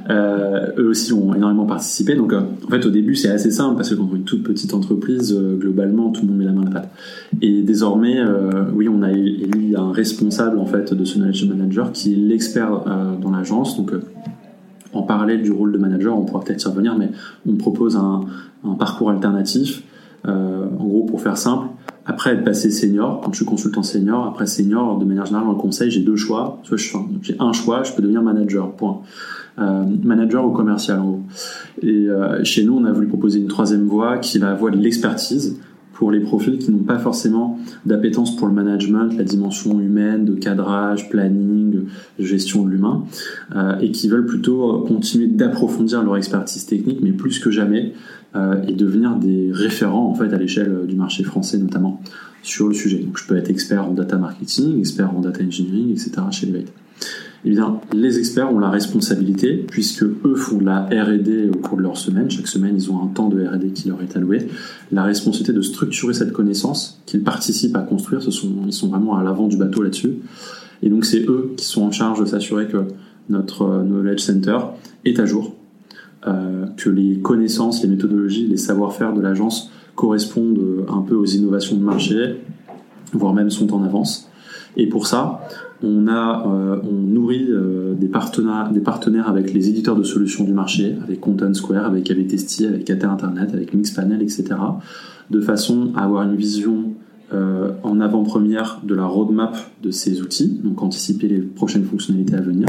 eux aussi ont énormément participé. Donc en fait, au début, c'est assez simple parce que quand on est une toute petite entreprise, globalement, tout le monde met la main à la pâte. Et désormais, euh, oui, on a élu un responsable en fait de ce knowledge manager qui est l'expert euh, dans l'agence. Donc, euh, en parallèle du rôle de manager, on pourra peut-être y revenir, mais on propose un, parcours alternatif. en gros, pour faire simple, après être passé senior, quand je suis consultant senior, après senior, de manière générale, dans le conseil, j'ai deux choix. Soit j'ai un choix, je peux devenir manager, point. manager ou commercial en gros. Et chez nous, on a voulu proposer une troisième voie qui est la voie de l'expertise pour les profils qui n'ont pas forcément d'appétence pour le management, la dimension humaine, de cadrage, planning, gestion de l'humain, euh, et qui veulent plutôt continuer d'approfondir leur expertise technique, mais plus que jamais, euh, et devenir des référents en fait à l'échelle du marché français notamment sur le sujet. Donc je peux être expert en data marketing, expert en data engineering, etc. chez Elevate eh les experts ont la responsabilité, puisque eux font de la R&D au cours de leur semaine. Chaque semaine, ils ont un temps de R&D qui leur est alloué. La responsabilité de structurer cette connaissance qu'ils participent à construire. Ils sont vraiment à l'avant du bateau là-dessus. Et donc, c'est eux qui sont en charge de s'assurer que notre euh, knowledge center est à jour, euh, que les connaissances, les méthodologies, les savoir-faire de l'agence correspondent euh, un peu aux innovations de marché, voire même sont en avance. Et pour ça, on a, euh, nourrit euh, des partenaires, avec les éditeurs de solutions du marché, avec Content Square, avec AVTST, avec Cater Internet, avec Mixpanel, etc., de façon à avoir une vision euh, en avant-première de la roadmap de ces outils, donc anticiper les prochaines fonctionnalités à venir.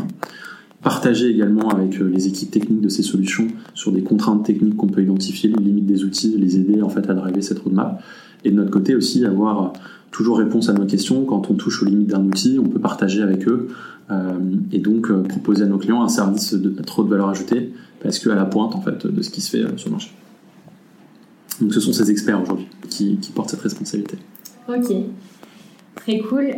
Partager également avec les équipes techniques de ces solutions sur des contraintes techniques qu'on peut identifier, les limites des outils, les aider en fait à driver cette roadmap. Et de notre côté aussi avoir toujours réponse à nos questions. Quand on touche aux limites d'un outil, on peut partager avec eux euh, et donc euh, proposer à nos clients un service de trop de valeur ajoutée parce qu'à la pointe en fait de ce qui se fait euh, sur le marché. Donc ce sont ces experts aujourd'hui qui, portent cette responsabilité. Ok, très cool.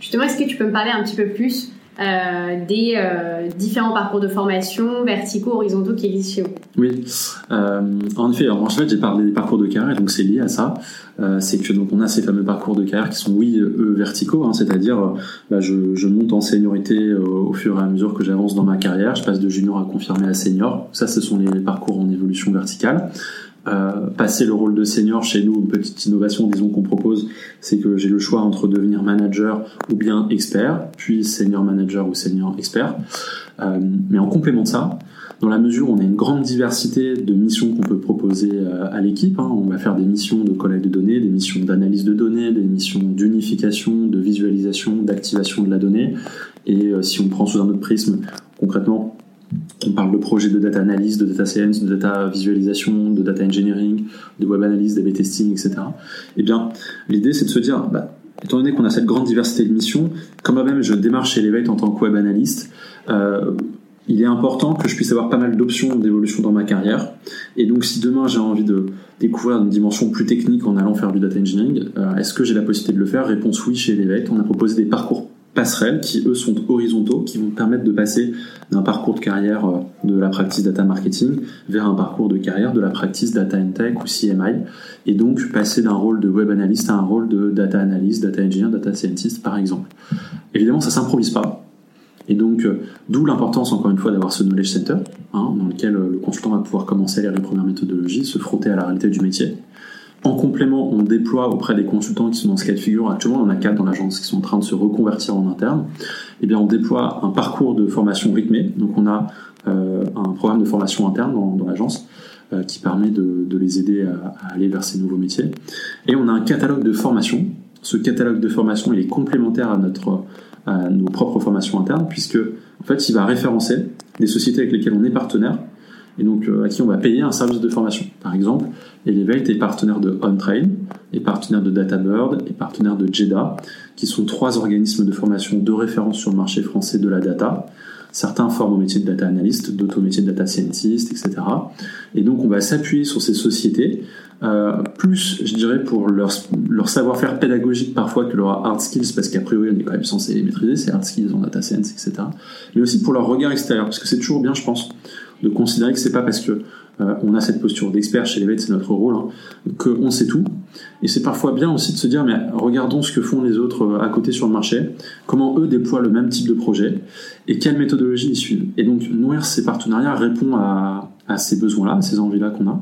justement, est-ce que tu peux me parler un petit peu plus euh, des euh, différents parcours de formation verticaux, horizontaux qui existent chez vous. Oui, euh, en effet, en fait, j'ai parlé des parcours de carrière, donc c'est lié à ça. c'est que donc on a ces fameux parcours de carrière qui sont, oui, eux verticaux, hein, c'est-à-dire bah, je, je, monte en seniorité au fur et à mesure que j'avance dans ma carrière, je passe de junior à confirmé à senior. Ça, ce sont les parcours en évolution verticale. Euh, passer le rôle de senior chez nous, une petite innovation, disons qu'on propose, c'est que j'ai le choix entre devenir manager ou bien expert, puis senior manager ou senior expert. Euh, mais en complément de ça, dans la mesure où on a une grande diversité de missions qu'on peut proposer euh, à l'équipe. Hein. On va faire des missions de collecte de données, des missions d'analyse de données, des missions d'unification, de visualisation, d'activation de la donnée. Et euh, si on prend sous un autre prisme, concrètement, on parle de projets de data analyse, de data science, de data visualisation, de data engineering, de web analyse, d'AB testing, etc. Eh bien, l'idée c'est de se dire, bah, étant donné qu'on a cette grande diversité de missions, quand même je démarre chez Elevate en tant que web analyste, euh, il est important que je puisse avoir pas mal d'options d'évolution dans ma carrière. Et donc, si demain j'ai envie de découvrir une dimension plus technique en allant faire du data engineering, euh, est-ce que j'ai la possibilité de le faire? Réponse oui chez Elevate. On a proposé des parcours passerelles qui, eux, sont horizontaux, qui vont permettre de passer d'un parcours de carrière euh, de la practice data marketing vers un parcours de carrière de la practice data and tech ou CMI. Et donc, passer d'un rôle de web analyst à un rôle de data analyst, data engineer, data scientist, par exemple. Évidemment, ça s'improvise pas. Et donc, euh, d'où l'importance, encore une fois, d'avoir ce knowledge center, hein, dans lequel euh, le consultant va pouvoir commencer à lire les premières méthodologies, se frotter à la réalité du métier. En complément, on déploie auprès des consultants qui sont dans ce cas de figure. Actuellement, on en a quatre dans l'agence qui sont en train de se reconvertir en interne. Eh bien, on déploie un parcours de formation rythmé. Donc, on a euh, un programme de formation interne dans, l'agence qui permet de, les aider à, aller vers ces nouveaux métiers. Et on a un catalogue de formation. Ce catalogue de formation, il est complémentaire à notre nos propres formations internes, puisque en fait, il va référencer des sociétés avec lesquelles on est partenaire et donc euh, à qui on va payer un service de formation. Par exemple, Elevate est partenaire de OnTrain, est partenaire de DataBird, est partenaire de JEDA, qui sont trois organismes de formation de référence sur le marché français de la data. Certains forment au métier de data analyst, d'autres au métier de data scientist, etc. Et donc on va s'appuyer sur ces sociétés euh, plus, je dirais, pour leur, leur savoir-faire pédagogique parfois que leur hard skills, parce qu'a priori on est quand même censé les maîtriser, ces hard skills en data science, etc. Mais aussi pour leur regard extérieur, parce que c'est toujours bien, je pense, de considérer que c'est pas parce que euh, on a cette posture d'expert chez les bêtes, c'est notre rôle, hein, qu'on sait tout. Et c'est parfois bien aussi de se dire, mais regardons ce que font les autres euh, à côté sur le marché, comment eux déploient le même type de projet, et quelle méthodologie ils suivent. Et donc nourrir ces partenariats répond à, ces besoins-là, à ces envies-là qu'on a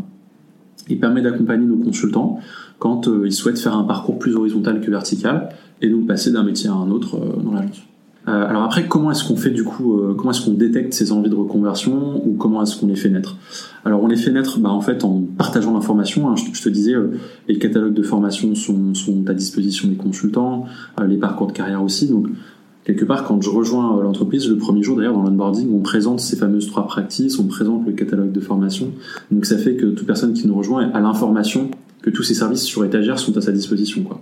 il permet d'accompagner nos consultants quand euh, ils souhaitent faire un parcours plus horizontal que vertical et donc passer d'un métier à un autre dans l'agence. Euh, alors après, comment est-ce qu'on fait du coup, comment est-ce qu'on détecte ces envies de reconversion ou comment est-ce qu'on les fait naître? Alors on les fait naître bah, en fait en partageant l'information. Hein. Je, te disais, les catalogues de formation sont, sont, à disposition des consultants, les parcours de carrière aussi. Donc quelque part, quand je rejoins euh, l'entreprise, le premier jour d'ailleurs dans l'onboarding, on présente ces fameuses trois practices, on présente le catalogue de formation. Donc ça fait que toute personne qui nous rejoint a l'information que tous ces services sur étagère sont à sa disposition. Quoi.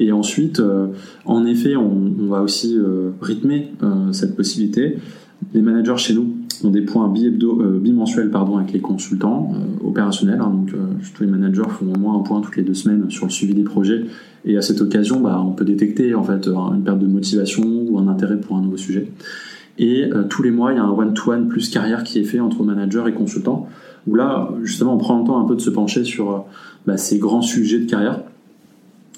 Et ensuite, euh, en effet, on, va aussi euh, rythmer cette possibilité. Les managers chez nous ont des points bimensuels pardon, avec les consultants opérationnels. Hein, donc, tous les managers font au moins un point toutes les deux semaines sur le suivi des projets et à cette occasion, bah, on peut détecter en fait une perte de motivation ou un intérêt pour un nouveau sujet. Et euh, tous les mois, il y a un one-to-one plus carrière qui est fait entre manager et consultant, où là, justement, on prend le temps un peu de se pencher sur euh, bah, ces grands sujets de carrière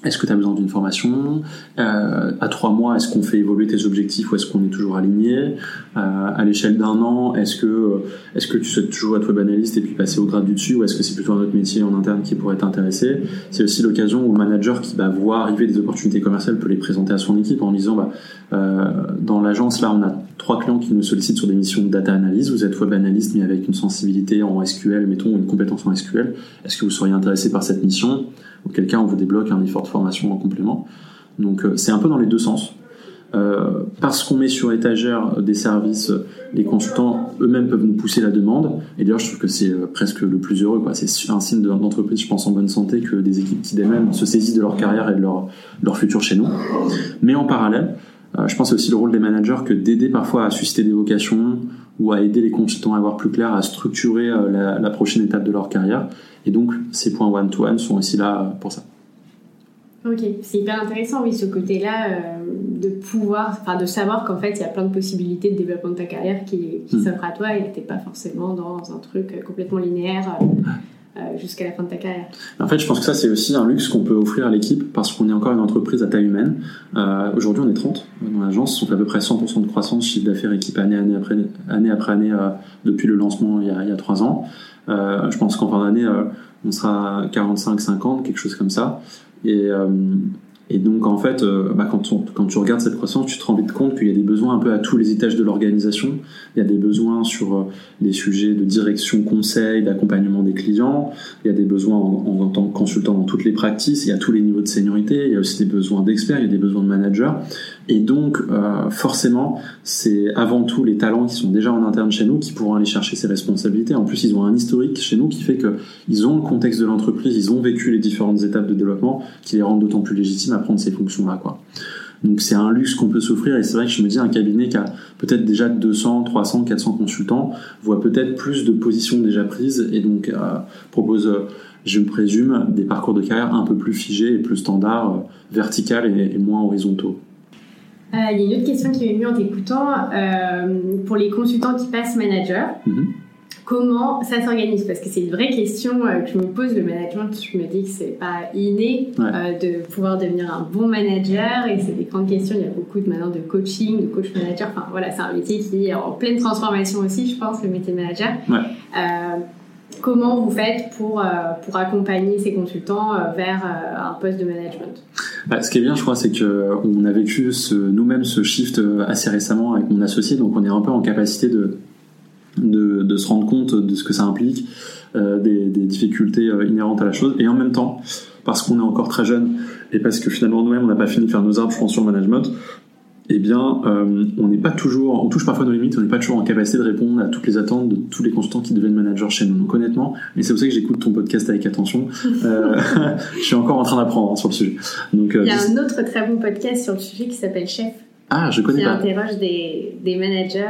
est-ce que tu as besoin d'une formation? Euh, À trois mois, est-ce qu'on fait évoluer tes objectifs ou est-ce qu'on est toujours aligné? Euh, À l'échelle d'un an, est-ce que, euh, est-ce que tu souhaites toujours être web analyste et puis passer au grade du dessus ou est-ce que c'est plutôt un autre métier en interne qui pourrait t'intéresser? C'est aussi l'occasion où le manager qui va voir arriver des opportunités commerciales peut les présenter à son équipe en disant bah, euh, dans l'agence, là, on a trois clients qui nous sollicitent sur des missions de data analyse. Vous êtes web analyste mais avec une sensibilité en SQL, mettons, une compétence en SQL. Est-ce que vous seriez intéressé par cette mission? Auquel cas on vous débloque un effort de formation en complément. Donc euh, c'est un peu dans les deux sens. Euh, parce qu'on met sur étagère des services, les consultants eux-mêmes peuvent nous pousser la demande. Et d'ailleurs, je trouve que c'est euh, presque le plus heureux. C'est un signe d'entreprise, je pense, en bonne santé que des équipes qui d'elles-mêmes se saisissent de leur carrière et de leur, futur chez nous. Mais en parallèle, je pense aussi le rôle des managers que d'aider parfois à susciter des vocations ou à aider les consultants à avoir plus clair, à structurer la, la prochaine étape de leur carrière. Et donc, ces points one-to-one sont aussi là pour ça. Ok, c'est hyper intéressant, oui, ce côté-là, euh, de pouvoir, enfin, de savoir qu'en fait, il y a plein de possibilités de développement de ta carrière qui, qui hmm. s'offrent à toi et que tu n'es pas forcément dans un truc complètement linéaire. Euh, jusqu'à la fin de ta carrière. En fait, je pense que ça, c'est aussi un luxe qu'on peut offrir à l'équipe parce qu'on est encore une entreprise à taille humaine. Euh, aujourd'hui, on est 30 dans l'agence, on fait à peu près 100% de croissance, chiffre d'affaires équipe année, après année, après année depuis le lancement il y a, il y a 3 ans. je pense qu'en fin d'année, on sera à 45-50, quelque chose comme ça. Et, euh, Et donc en fait, euh, bah, quand, tu regardes cette croissance, tu te rends vite compte qu'il y a des besoins un peu à tous les étages de l'organisation. Il y a des besoins sur euh, les sujets de direction, conseil, d'accompagnement des clients. Il y a des besoins en, en, tant que consultant dans toutes les pratiques. Il y a tous les niveaux de seniorité. Il y a aussi des besoins d'experts. Il y a des besoins de managers. Et donc euh, forcément, c'est avant tout les talents qui sont déjà en interne chez nous qui pourront aller chercher ces responsabilités. En plus, ils ont un historique chez nous qui fait qu'ils ont le contexte de l'entreprise, ils ont vécu les différentes étapes de développement qui les rendent d'autant plus légitimes à prendre ces fonctions-là, quoi. Donc c'est un luxe qu'on peut s'offrir et c'est vrai que je me dis un cabinet qui a peut-être déjà 200, 300, 400 consultants voit peut-être plus de positions déjà prises et donc euh, propose, euh, je me présume, des parcours de carrière un peu plus figés et plus standards, euh, verticales et, moins horizontaux. Il y a une autre question qui m'est venue en t'écoutant. pour les consultants qui passent manager, mm-hmm. Comment ça s'organise Parce que c'est une vraie question euh, que je me pose. Le management, je me dis que c'est pas inné euh, de pouvoir devenir un bon manager et c'est des grandes questions. Il y a beaucoup de maintenant de coaching, de coach manager. Enfin voilà, c'est un métier qui est en pleine transformation aussi, je pense, le métier manager. Euh, comment vous faites pour, pour accompagner ces consultants vers un poste de management? Bah, ce qui est bien, je crois, c'est que on a vécu nous-mêmes ce shift assez récemment avec mon associé, donc on est un peu en capacité de de, de, se rendre compte de ce que ça implique, euh, des, des, difficultés euh, inhérentes à la chose, et en même temps, parce qu'on est encore très jeune, et parce que finalement nous-mêmes on n'a pas fini de faire nos arbres, je pense, sur le management, eh bien, euh, on n'est pas toujours, on touche parfois nos limites, on n'est pas toujours en capacité de répondre à toutes les attentes de tous les consultants qui deviennent managers chez nous. Donc honnêtement, et c'est pour ça que j'écoute ton podcast avec attention, euh, je suis encore en train d'apprendre hein, sur le sujet. Donc, euh, Il y a un autre très bon podcast sur le sujet qui s'appelle Chef. Ah, je connais qui pas. Interroge des, des managers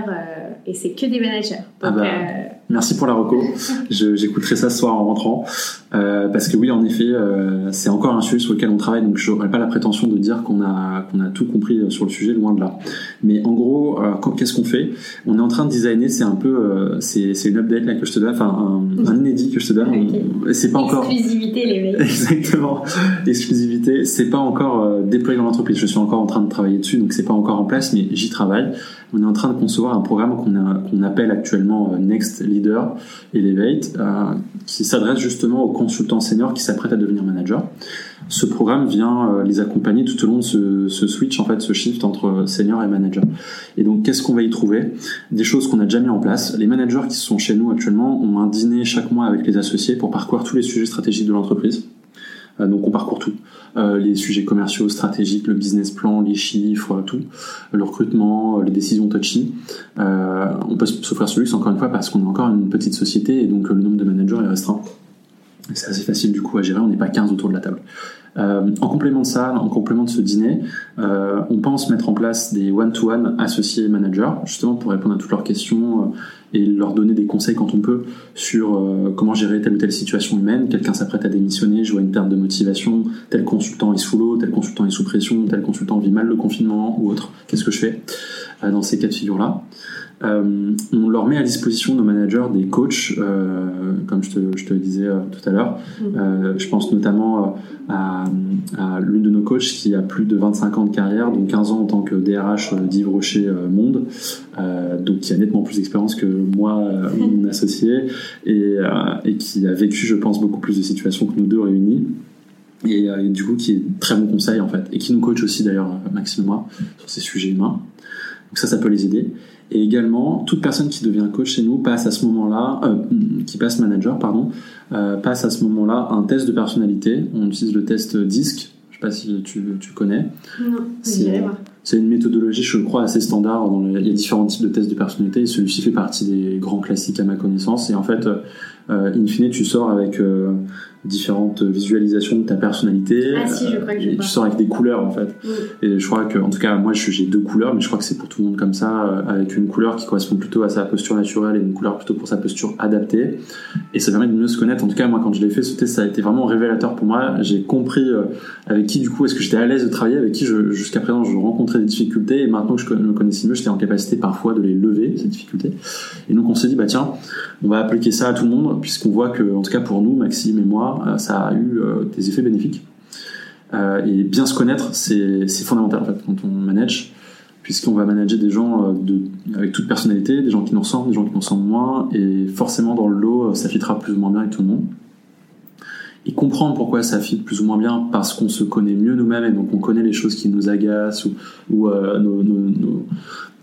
et c'est que des managers. ah bah, euh, Merci pour la reco. J'écouterai ça ce soir en rentrant. Euh, parce que oui, en effet, euh, c'est encore un sujet sur lequel on travaille, donc je n'aurais pas la prétention de dire qu'on a, qu'on a tout compris sur le sujet, loin de là. Mais en gros, qu'est-ce qu'on fait? On est en train de designer, c'est un peu, c'est une update là que je te donne, enfin un, un, inédit que je te donne. Okay. C'est pas encore exclusivité les mecs. Exactement, exclusivité. C'est pas encore déployé dans l'entreprise. Je suis encore en train de travailler dessus, donc c'est pas encore en place, mais j'y travaille. On est en train de concevoir un programme qu'on qu'on appelle actuellement Next Leader Elevate, qui s'adresse justement aux consultants seniors qui s'apprêtent à devenir manager. Ce programme vient euh, les accompagner tout au long de ce, ce, switch, en fait, ce shift entre senior et manager. Et donc, qu'est-ce qu'on va y trouver? Des choses qu'on a déjà mis en place. Les managers qui sont chez nous actuellement ont un dîner chaque mois avec les associés pour parcourir tous les sujets stratégiques de l'entreprise. Euh, donc on parcourt tout, euh, les sujets commerciaux, stratégiques, le business plan, les chiffres, tout, le recrutement, les décisions touchy. on peut s'offrir ce luxe encore une fois parce qu'on est encore une petite société et donc le nombre de managers est restreint. C'est assez facile du coup à gérer, on n'est pas 15 autour de la table. Euh, en complément de ça, en complément de ce dîner, euh, on pense mettre en place des one-to-one associés managers, justement pour répondre à toutes leurs questions euh, et leur donner des conseils quand on peut sur euh, comment gérer telle ou telle situation humaine. Quelqu'un s'apprête à démissionner, je vois une perte de motivation, tel consultant est sous l'eau, tel consultant est sous pression, tel consultant vit mal le confinement ou autre. Qu'est-ce que je fais euh, dans ces cas de figure-là? Euh, on leur met à disposition nos managers des coachs, comme je te, je te, le disais tout à l'heure. Mm. je pense notamment à, à l'une de nos coachs qui a plus de 25 ans de carrière, donc 15 ans en tant que DRH d'Yves Rocher Monde, donc qui a nettement plus d'expérience que moi, mon associé, et, et, qui a vécu, je pense, beaucoup plus de situations que nous deux réunis. Et, et, du coup qui est très bon conseil en fait et qui nous coach aussi d'ailleurs Maxime et moi sur ces sujets humains donc ça ça peut les aider et également, toute personne qui devient coach chez nous passe à ce moment-là, euh, qui passe manager, pardon, euh, passe à ce moment-là un test de personnalité. On utilise le test DISC. Sais pas si tu, tu connais. Non, c'est une méthodologie, je crois, assez standard. Dans il y a différents types de tests de personnalité celui-ci fait partie des grands classiques à ma connaissance. Et en fait, in fine, tu sors avec euh, différentes visualisations de ta personnalité. Ah si, je crois que je Et tu sors avec des couleurs en fait. Et je crois que, en tout cas, moi j'ai deux couleurs, mais je crois que c'est pour tout le monde comme ça, euh, avec une couleur qui correspond plutôt à sa posture naturelle et une couleur plutôt pour sa posture adaptée. Et ça permet de mieux se connaître. En tout cas, moi quand je l'ai fait, ce test ça a été vraiment révélateur pour moi. J'ai compris euh, avec qui du coup est-ce que j'étais à l'aise de travailler, avec qui jusqu'à présent je rencontrais des difficultés, et maintenant que je me connaissais mieux, j'étais en capacité parfois de les lever ces difficultés. Et donc on s'est dit bah tiens, on va appliquer ça à tout le monde, puisqu'on voit que en tout cas pour nous, Maxime et moi, euh, ça a eu euh, des effets bénéfiques. Euh, et bien se connaître, c'est fondamental en fait quand on manage, puisqu'on va manager des gens avec toute personnalité, des gens qui nous ressemblent, des gens qui nous ressemblent moins, et forcément dans le lot, ça fitera plus ou moins bien avec tout le monde. et comprendre pourquoi ça fit plus ou moins bien parce qu'on se connaît mieux nous-mêmes et donc on connaît les choses qui nous agacent ou,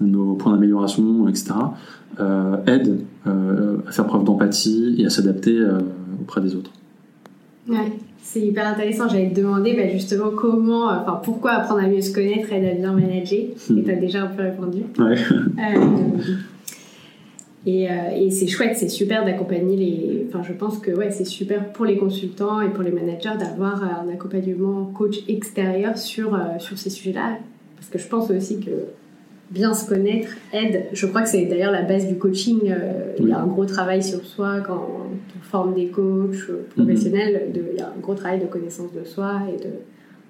nos, points d'amélioration, etc., aide euh, à faire preuve d'empathie et à s'adapter auprès des autres. Ouais, c'est hyper intéressant. J'allais te demander bah, justement comment, enfin pourquoi apprendre à mieux se connaître aide à bien manager. Hmm. Et tu as déjà un peu répondu. Ouais. Et, euh, et c'est chouette, c'est super d'accompagner les. Enfin, je pense que ouais, c'est super pour les consultants et pour les managers d'avoir un accompagnement coach extérieur sur, euh, sur ces sujets-là. Parce que je pense aussi que bien se connaître aide. Je crois que c'est d'ailleurs la base du coaching. Euh, il y a un gros travail sur soi quand on forme des coachs professionnels. Mm-hmm. de, il y a un gros travail de connaissance de soi et de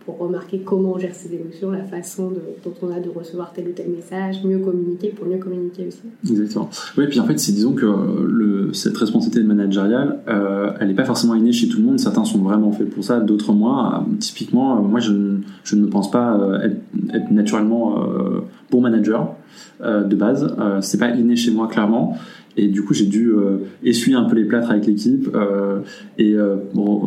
pour remarquer comment on gère ses émotions, la façon dont on a de recevoir tel ou tel message, mieux communiquer pour mieux communiquer aussi. Exactement. Oui, puis en fait, c'est disons que cette responsabilité managériale, euh, elle n'est pas forcément innée chez tout le monde. Certains sont vraiment faits pour ça, d'autres moins. typiquement, euh, moi, je, ne pense pas euh, être, être naturellement bon manager de base. c'est pas inné chez moi, clairement. Et du coup, j'ai dû euh, essuyer un peu les plâtres avec l'équipe euh, et euh,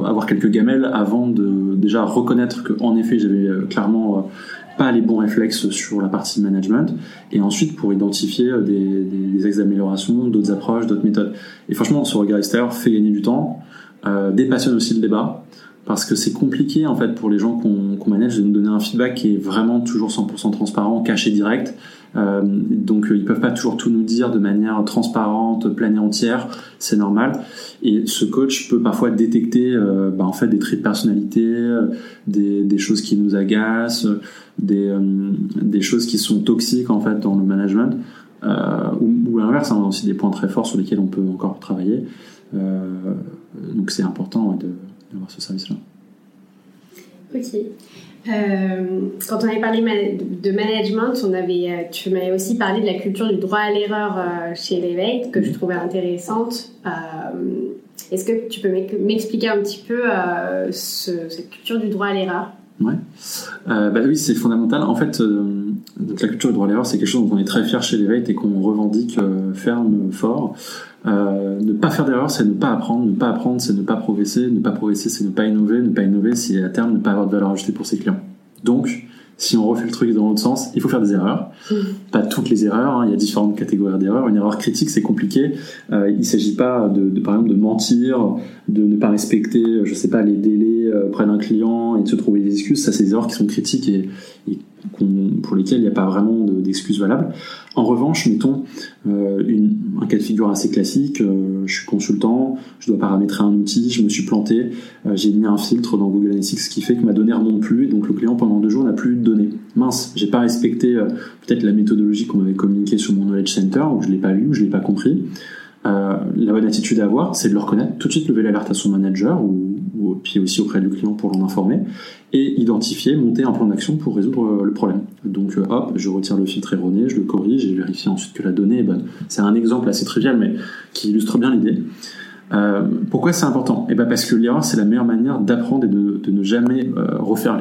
avoir quelques gamelles avant de déjà reconnaître que, en effet, j'avais clairement pas les bons réflexes sur la partie management et ensuite pour identifier des, des, axes d'amélioration, d'autres approches, d'autres méthodes. Et franchement, ce regard extérieur fait gagner du temps, dépassionne aussi le débat parce que c'est compliqué en fait pour les gens qu'on manage de nous donner un feedback qui est vraiment toujours 100% transparent, caché direct. Euh, donc euh, ils peuvent pas toujours tout nous dire de manière transparente, pleine et entière, c'est normal. Et ce coach peut parfois détecter euh, bah, en fait des traits de personnalité, des, choses qui nous agacent, des, choses qui sont toxiques en fait dans le management, ou, ou l'inverse, hein, on a aussi des points très forts sur lesquels on peut encore travailler. donc c'est important ouais, d'avoir ce service-là. Ok. Euh, quand on avait parlé de management, on avait, euh, tu m'avais aussi parlé de la culture du droit à l'erreur euh, chez Elevate, que je mhm. trouvais intéressante. Est-ce que tu peux m'expliquer un petit peu cette culture du droit à l'erreur? Ouais. bah oui, c'est fondamental. En fait, donc la culture du droit à l'erreur, c'est quelque chose dont on est très fier chez Elevate et qu'on revendique ferme, fort. ne pas faire d'erreur, c'est ne pas apprendre. Ne pas apprendre, c'est ne pas progresser. Ne pas progresser, c'est ne pas innover. Ne pas innover, c'est à terme ne pas avoir de valeur ajoutée pour ses clients. Donc, si on refait le truc dans l'autre sens, il faut faire des erreurs. Mm. Pas toutes les erreurs, hein. il y a différentes catégories d'erreurs. Une erreur critique, c'est compliqué. Euh, il ne s'agit pas, de, par exemple, de mentir, de ne pas respecter, je sais pas, les délais euh, près d'un client et de se trouver des excuses. Ça, c'est des erreurs qui sont critiques et, et pour lesquels il n'y a pas vraiment d'excuses valables. En revanche, mettons euh, un cas de figure assez classique, euh, je suis consultant, je dois paramétrer un outil, je me suis planté, euh, j'ai mis un filtre dans Google Analytics qui fait que ma donnée remonte plus et donc le client pendant deux jours n'a plus de données. Mince, j'ai pas respecté peut-être la méthodologie qu'on m'avait communiquée sur mon Knowledge Center, ou je l'ai pas lu, ou je l'ai pas compris. la bonne attitude à avoir, c'est de le reconnaître, tout de suite lever l'alerte à son manager ou, ou puis aussi auprès du client pour l'en informer et identifier, monter un plan d'action pour résoudre euh, le problème. Donc euh, hop, je retire le filtre erroné, je le corrige et je vérifie ensuite que la donnée est bonne. C'est un exemple assez trivial mais qui illustre bien l'idée. Euh, pourquoi c'est important? Eh ben parce que l'erreur c'est la meilleure manière d'apprendre et de, de, ne jamais refaire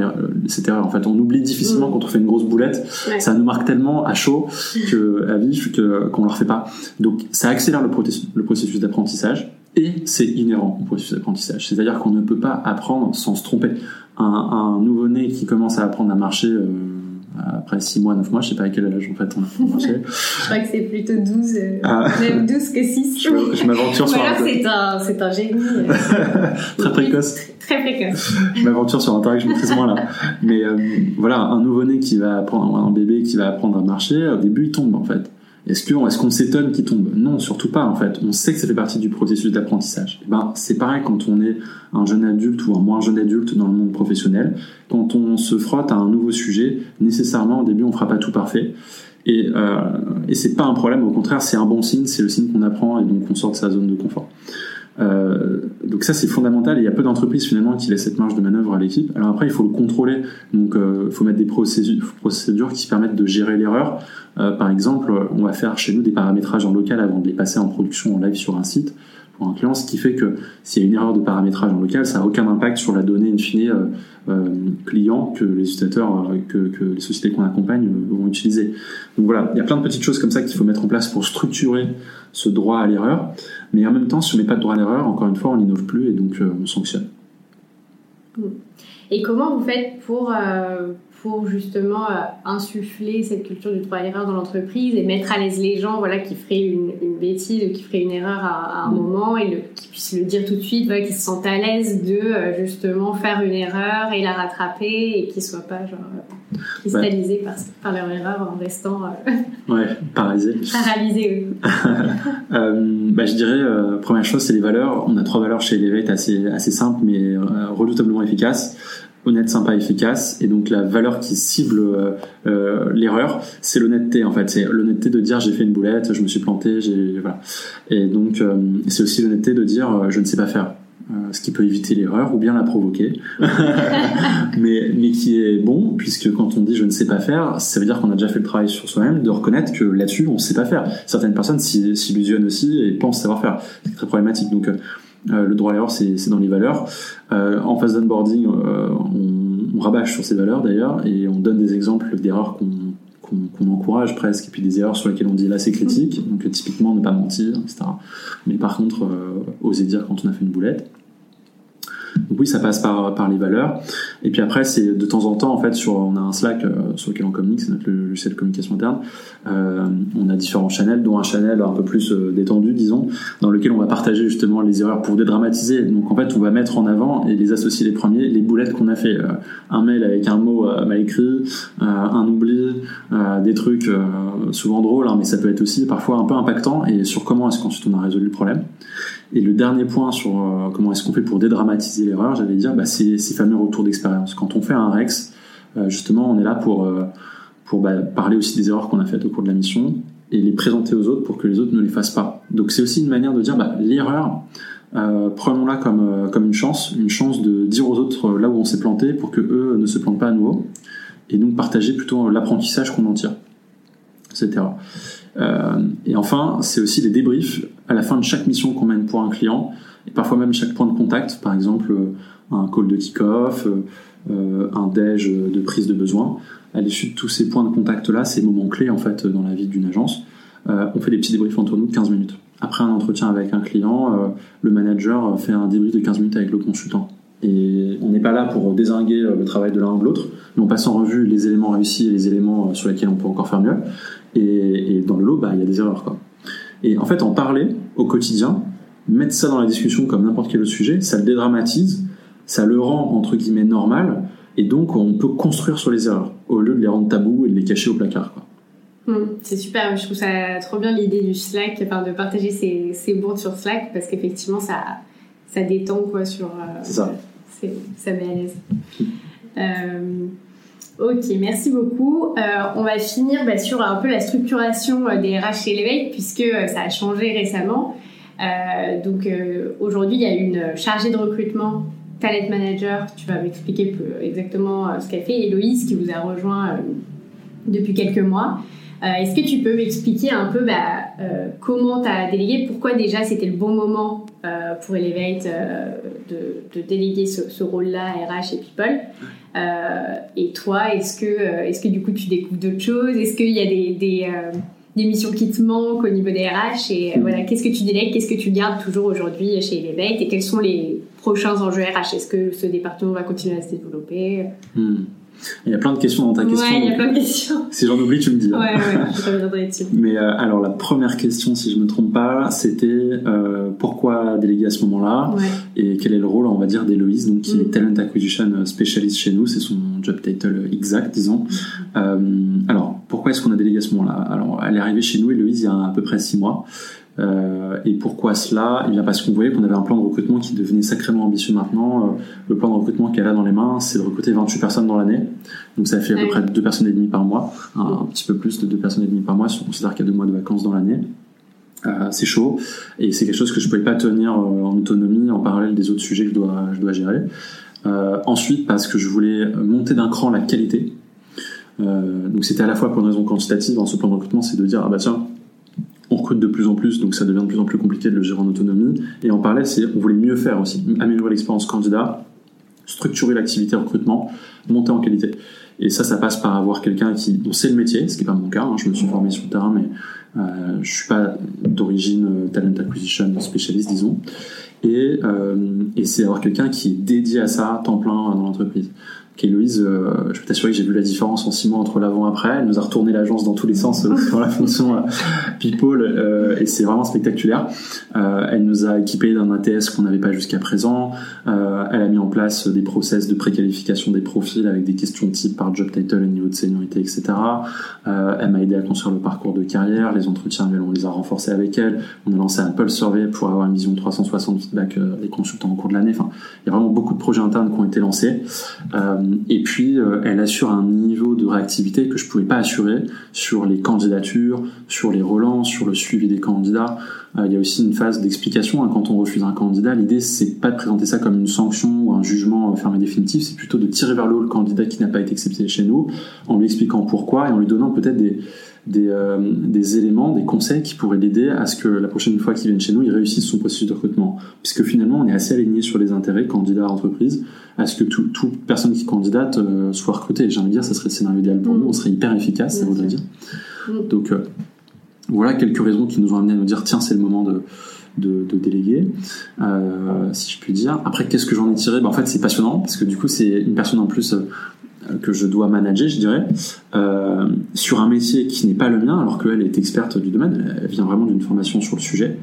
cette erreur. En fait, on oublie difficilement mmh. quand on fait une grosse boulette. Ça nous marque tellement à chaud, que, à vif, qu'on ne le refait pas. Donc ça accélère le processus, le processus d'apprentissage et c'est inhérent au processus d'apprentissage. C'est-à-dire qu'on ne peut pas apprendre sans se tromper un, un nouveau-né qui commence à apprendre à marcher euh, après 6 mois, 9 mois, je sais pas à quel âge en fait on apprend à marcher. je crois que c'est plutôt 12, euh, ah. même 12 que 6. je, je m'aventure sur un... c'est un, c'est un génie. Euh, très précoce. Très, précoce. je m'aventure sur que je maîtrise moins là. Mais voilà, un nouveau-né qui va apprendre, un bébé qui va apprendre à marcher, au début il tombe en fait. Est-ce qu'on est s'étonne qu'il tombe? Non, surtout pas en fait. On sait que ça fait partie du processus d'apprentissage. Eh ben, c'est pareil quand on est un jeune adulte ou un moins jeune adulte dans le monde professionnel. Quand on se frotte à un nouveau sujet, nécessairement au début on fera pas tout parfait. Et, euh, et c'est pas un problème, au contraire c'est un bon signe, c'est le signe qu'on apprend et donc on sort de sa zone de confort. Euh, donc ça c'est fondamental et il y a peu d'entreprises finalement qui laissent cette marge de manœuvre à l'équipe. Alors après il faut le contrôler, donc euh, il faut mettre des procédures, procédures qui permettent de gérer l'erreur. Euh, par exemple, on va faire chez nous des paramétrages en local avant de les passer en production en live sur un site pour un client, ce qui fait que s'il y a une erreur de paramétrage en local, ça n'a aucun impact sur la donnée in fine euh, euh, client que les utilisateurs, que, que, les sociétés qu'on accompagne vont utiliser. Donc voilà, il y a plein de petites choses comme ça qu'il faut mettre en place pour structurer ce droit à l'erreur. Mais en même temps, si on met pas de droit à l'erreur, encore une fois, on n'innove plus et donc on sanctionne. Et comment vous faites pour, pour justement euh, insuffler cette culture du droit à l'erreur dans l'entreprise et mettre à l'aise les gens voilà, qui feraient une, une bêtise ou qui feraient une erreur à, un mm. moment et qui puissent le dire tout de suite, voilà, qu'ils se sentent à l'aise de euh, justement faire une erreur et la rattraper et qu'ils ne soient pas genre, euh, cristallisés par, par, leur erreur en restant ouais, paralysés. paralysés bah, je dirais, première chose, c'est les valeurs. On a trois valeurs chez Elevate assez, assez simples mais redoutablement efficaces honnête, sympa, efficace. Et donc la valeur qui cible euh, euh, l'erreur, c'est l'honnêteté en fait. C'est l'honnêteté de dire j'ai fait une boulette, je me suis planté, j'ai voilà. Et donc euh, c'est aussi l'honnêteté de dire je ne sais pas faire. ce qui peut éviter l'erreur ou bien la provoquer, mais, mais qui est bon, puisque quand on dit je ne sais pas faire, ça veut dire qu'on a déjà fait le travail sur soi-même, de reconnaître que là-dessus on ne sait pas faire. Certaines personnes s'illusionnent aussi et pensent savoir faire. C'est très problématique. Donc euh, le droit à l'erreur, c'est dans les valeurs. Euh, en phase d'onboarding, euh, on, on, rabâche sur ces valeurs d'ailleurs et on donne des exemples d'erreurs qu'on encourage presque, et puis des erreurs sur lesquelles on dit là c'est critique, donc typiquement ne pas mentir, etc. Mais par contre, oser dire quand on a fait une boulette. Donc oui, ça passe par, par les valeurs. Et puis après, c'est de temps en temps, en fait, sur, on a un Slack euh, sur lequel on communique, c'est notre logiciel de communication interne. Euh, on a différents channels, dont un channel un peu plus euh, détendu, disons, dans lequel on va partager justement les erreurs pour dédramatiser. Donc en fait, on va mettre en avant et les associer les premiers, les boulettes qu'on a fait. un mail avec un mot mal écrit, un oubli, des trucs souvent drôles, hein, mais ça peut être aussi parfois un peu impactant et sur comment est-ce qu'ensuite on a résolu le problème. Et le dernier point sur euh, comment est-ce qu'on fait pour dédramatiser l'erreur, j'allais dire, bah, ces fameux retours d'expérience. Quand on fait un REX, euh, justement, on est là pour, euh, pour bah, parler aussi des erreurs qu'on a faites au cours de la mission et les présenter aux autres pour que les autres ne les fassent pas. Donc c'est aussi une manière de dire, bah, l'erreur, prenons-la comme, comme une chance, une chance de dire aux autres là où on s'est planté pour que eux ne se plantent pas à nouveau, et donc partager plutôt l'apprentissage qu'on en tire, etc. Euh, et enfin, c'est aussi des débriefs à la fin de chaque mission qu'on mène pour un client, parfois même chaque point de contact, par exemple euh, un call de kick-off, euh, un déj de prise de besoin. À l'issue de tous ces points de contact-là, ces moments clés en fait dans la vie d'une agence, on fait des petits débriefs entre nous de 15 minutes. Après un entretien avec un client, le manager fait un débrief de 15 minutes avec le consultant. Et on n'est pas là pour désinguer le travail de l'un ou de l'autre, mais on passe en revue les éléments réussis et les éléments sur lesquels on peut encore faire mieux. Et, dans le lot, bah, il y a des erreurs. Quoi. Et en fait, en parler au quotidien, mettre ça dans la discussion comme n'importe quel autre sujet, ça le dédramatise, ça le rend entre guillemets normal, et donc on peut construire sur les erreurs au lieu de les rendre tabous et de les cacher au placard. Quoi. Mmh, c'est super, je trouve ça trop bien l'idée du Slack, enfin, de partager ces, ces bourdes sur Slack parce qu'effectivement ça, ça détend quoi sur. Euh, c'est ça. Ça met à l'aise. euh, Ok, merci beaucoup. Euh, on va finir bah, sur un peu la structuration des RH chez l'éveil, puisque ça a changé récemment. Donc aujourd'hui, il y a une chargée de recrutement, talent manager. Tu vas m'expliquer exactement ce qu'elle fait. Héloïse, qui vous a rejoint depuis quelques mois. Est-ce que tu peux m'expliquer un peu bah, comment tu as délégué? Pourquoi déjà c'était le bon moment pour Elevate de, déléguer ce, rôle-là RH et People? Euh, et toi, est-ce que, euh, est-ce que du coup tu découvres d'autres choses? Est-ce qu'il y a des, euh, des, missions qui te manquent au niveau des RH Et voilà, qu'est-ce que tu délègues Qu'est-ce que tu gardes toujours aujourd'hui chez Elevate Et quels sont les prochains enjeux RH? Est-ce que ce département va continuer à se développer? Hmm. Il y a plein de questions dans ta question. Ouais, il y a plein de questions. Si j'en oublie, tu me dis. Hein. Ouais, ouais, je reviendrai dessus. Mais euh, alors, la première question, si je me trompe pas, c'était euh, pourquoi déléguer à ce moment-là et quel est le rôle, on va dire, d'Héloïse, donc qui est mm. Talent Acquisition Specialist chez nous, c'est son job title exact, disons. Mm. Euh, alors, pourquoi est-ce qu'on a délégué à ce moment-là? Alors, elle est arrivée chez nous, Héloïse, il y a à peu près six mois. Euh, et pourquoi cela? Eh bien parce qu'on voyait qu'on avait un plan de recrutement qui devenait sacrément ambitieux maintenant. Euh, le plan de recrutement qu'elle a dans les mains, c'est de recruter 28 personnes dans l'année. Donc ça fait à peu près deux personnes et demie par mois, un, petit peu plus de deux personnes et demie par mois si on considère qu'il y a deux mois de vacances dans l'année. Euh, c'est chaud et c'est quelque chose que je ne pouvais pas tenir en autonomie en parallèle des autres sujets que je dois, je dois gérer. Ensuite parce que je voulais monter d'un cran la qualité. donc c'était à la fois pour une raison quantitative dans ce plan de recrutement, c'est de dire ah bah tiens on recrute de plus en plus, donc ça devient de plus en plus compliqué de le gérer en autonomie. Et en parallèle, c'est on voulait mieux faire aussi, améliorer l'expérience candidat, structurer l'activité recrutement, monter en qualité. Et ça, ça passe par avoir quelqu'un qui, on sait le métier, ce qui n'est pas mon cas, hein, je me suis formé sur le terrain, mais je suis pas d'origine talent acquisition spécialiste, disons. Et, et c'est avoir quelqu'un qui est dédié à ça, temps plein dans l'entreprise. Louise, euh, je peux t'assurer que j'ai vu la différence en six mois entre l'avant et après. Elle nous a retourné l'agence dans tous les sens euh, dans la fonction euh, people euh, et c'est vraiment spectaculaire. elle nous a équipé d'un ATS qu'on n'avait pas jusqu'à présent. elle a mis en place des process de préqualification des profils avec des questions type par job title et niveau de seniorité, etc. elle m'a aidé à construire le parcours de carrière. Les entretiens annuels, on les a renforcés avec elle. On a lancé un pulse survey pour avoir une vision 360 feedback des consultants au cours de l'année. Enfin, il y a vraiment beaucoup de projets internes qui ont été lancés. Euh, et puis, euh, elle assure un niveau de réactivité que je pouvais pas assurer sur les candidatures, sur les relances, sur le suivi des candidats. Euh, il y a aussi une phase d'explication. Hein, quand on refuse un candidat, l'idée c'est pas de présenter ça comme une sanction ou un jugement fermé définitif, c'est plutôt de tirer vers le haut le candidat qui n'a pas été accepté chez nous, en lui expliquant pourquoi et en lui donnant peut-être des, des, euh, des, éléments, des conseils qui pourraient l'aider à ce que la prochaine fois qu'il vienne chez nous, il réussisse son processus de recrutement. Puisque finalement, on est assez aligné sur les intérêts candidat-entreprise, à ce que toute personne qui candidate euh, soit recrutée. J'ai envie de dire, ça serait le scénario idéal pour mm. nous, on serait hyper efficace, ça voudrait dire. Mm. Donc, euh, voilà quelques raisons qui nous ont amené à nous dire, tiens, c'est le moment de, de, de déléguer, euh, si je puis dire. Après, qu'est-ce que j'en ai tiré? Ben, En fait, c'est passionnant, parce que du coup, c'est une personne en plus que je dois manager, je dirais, euh, sur un métier qui n'est pas le mien, alors qu'elle est experte du domaine, elle vient vraiment d'une formation sur le sujet.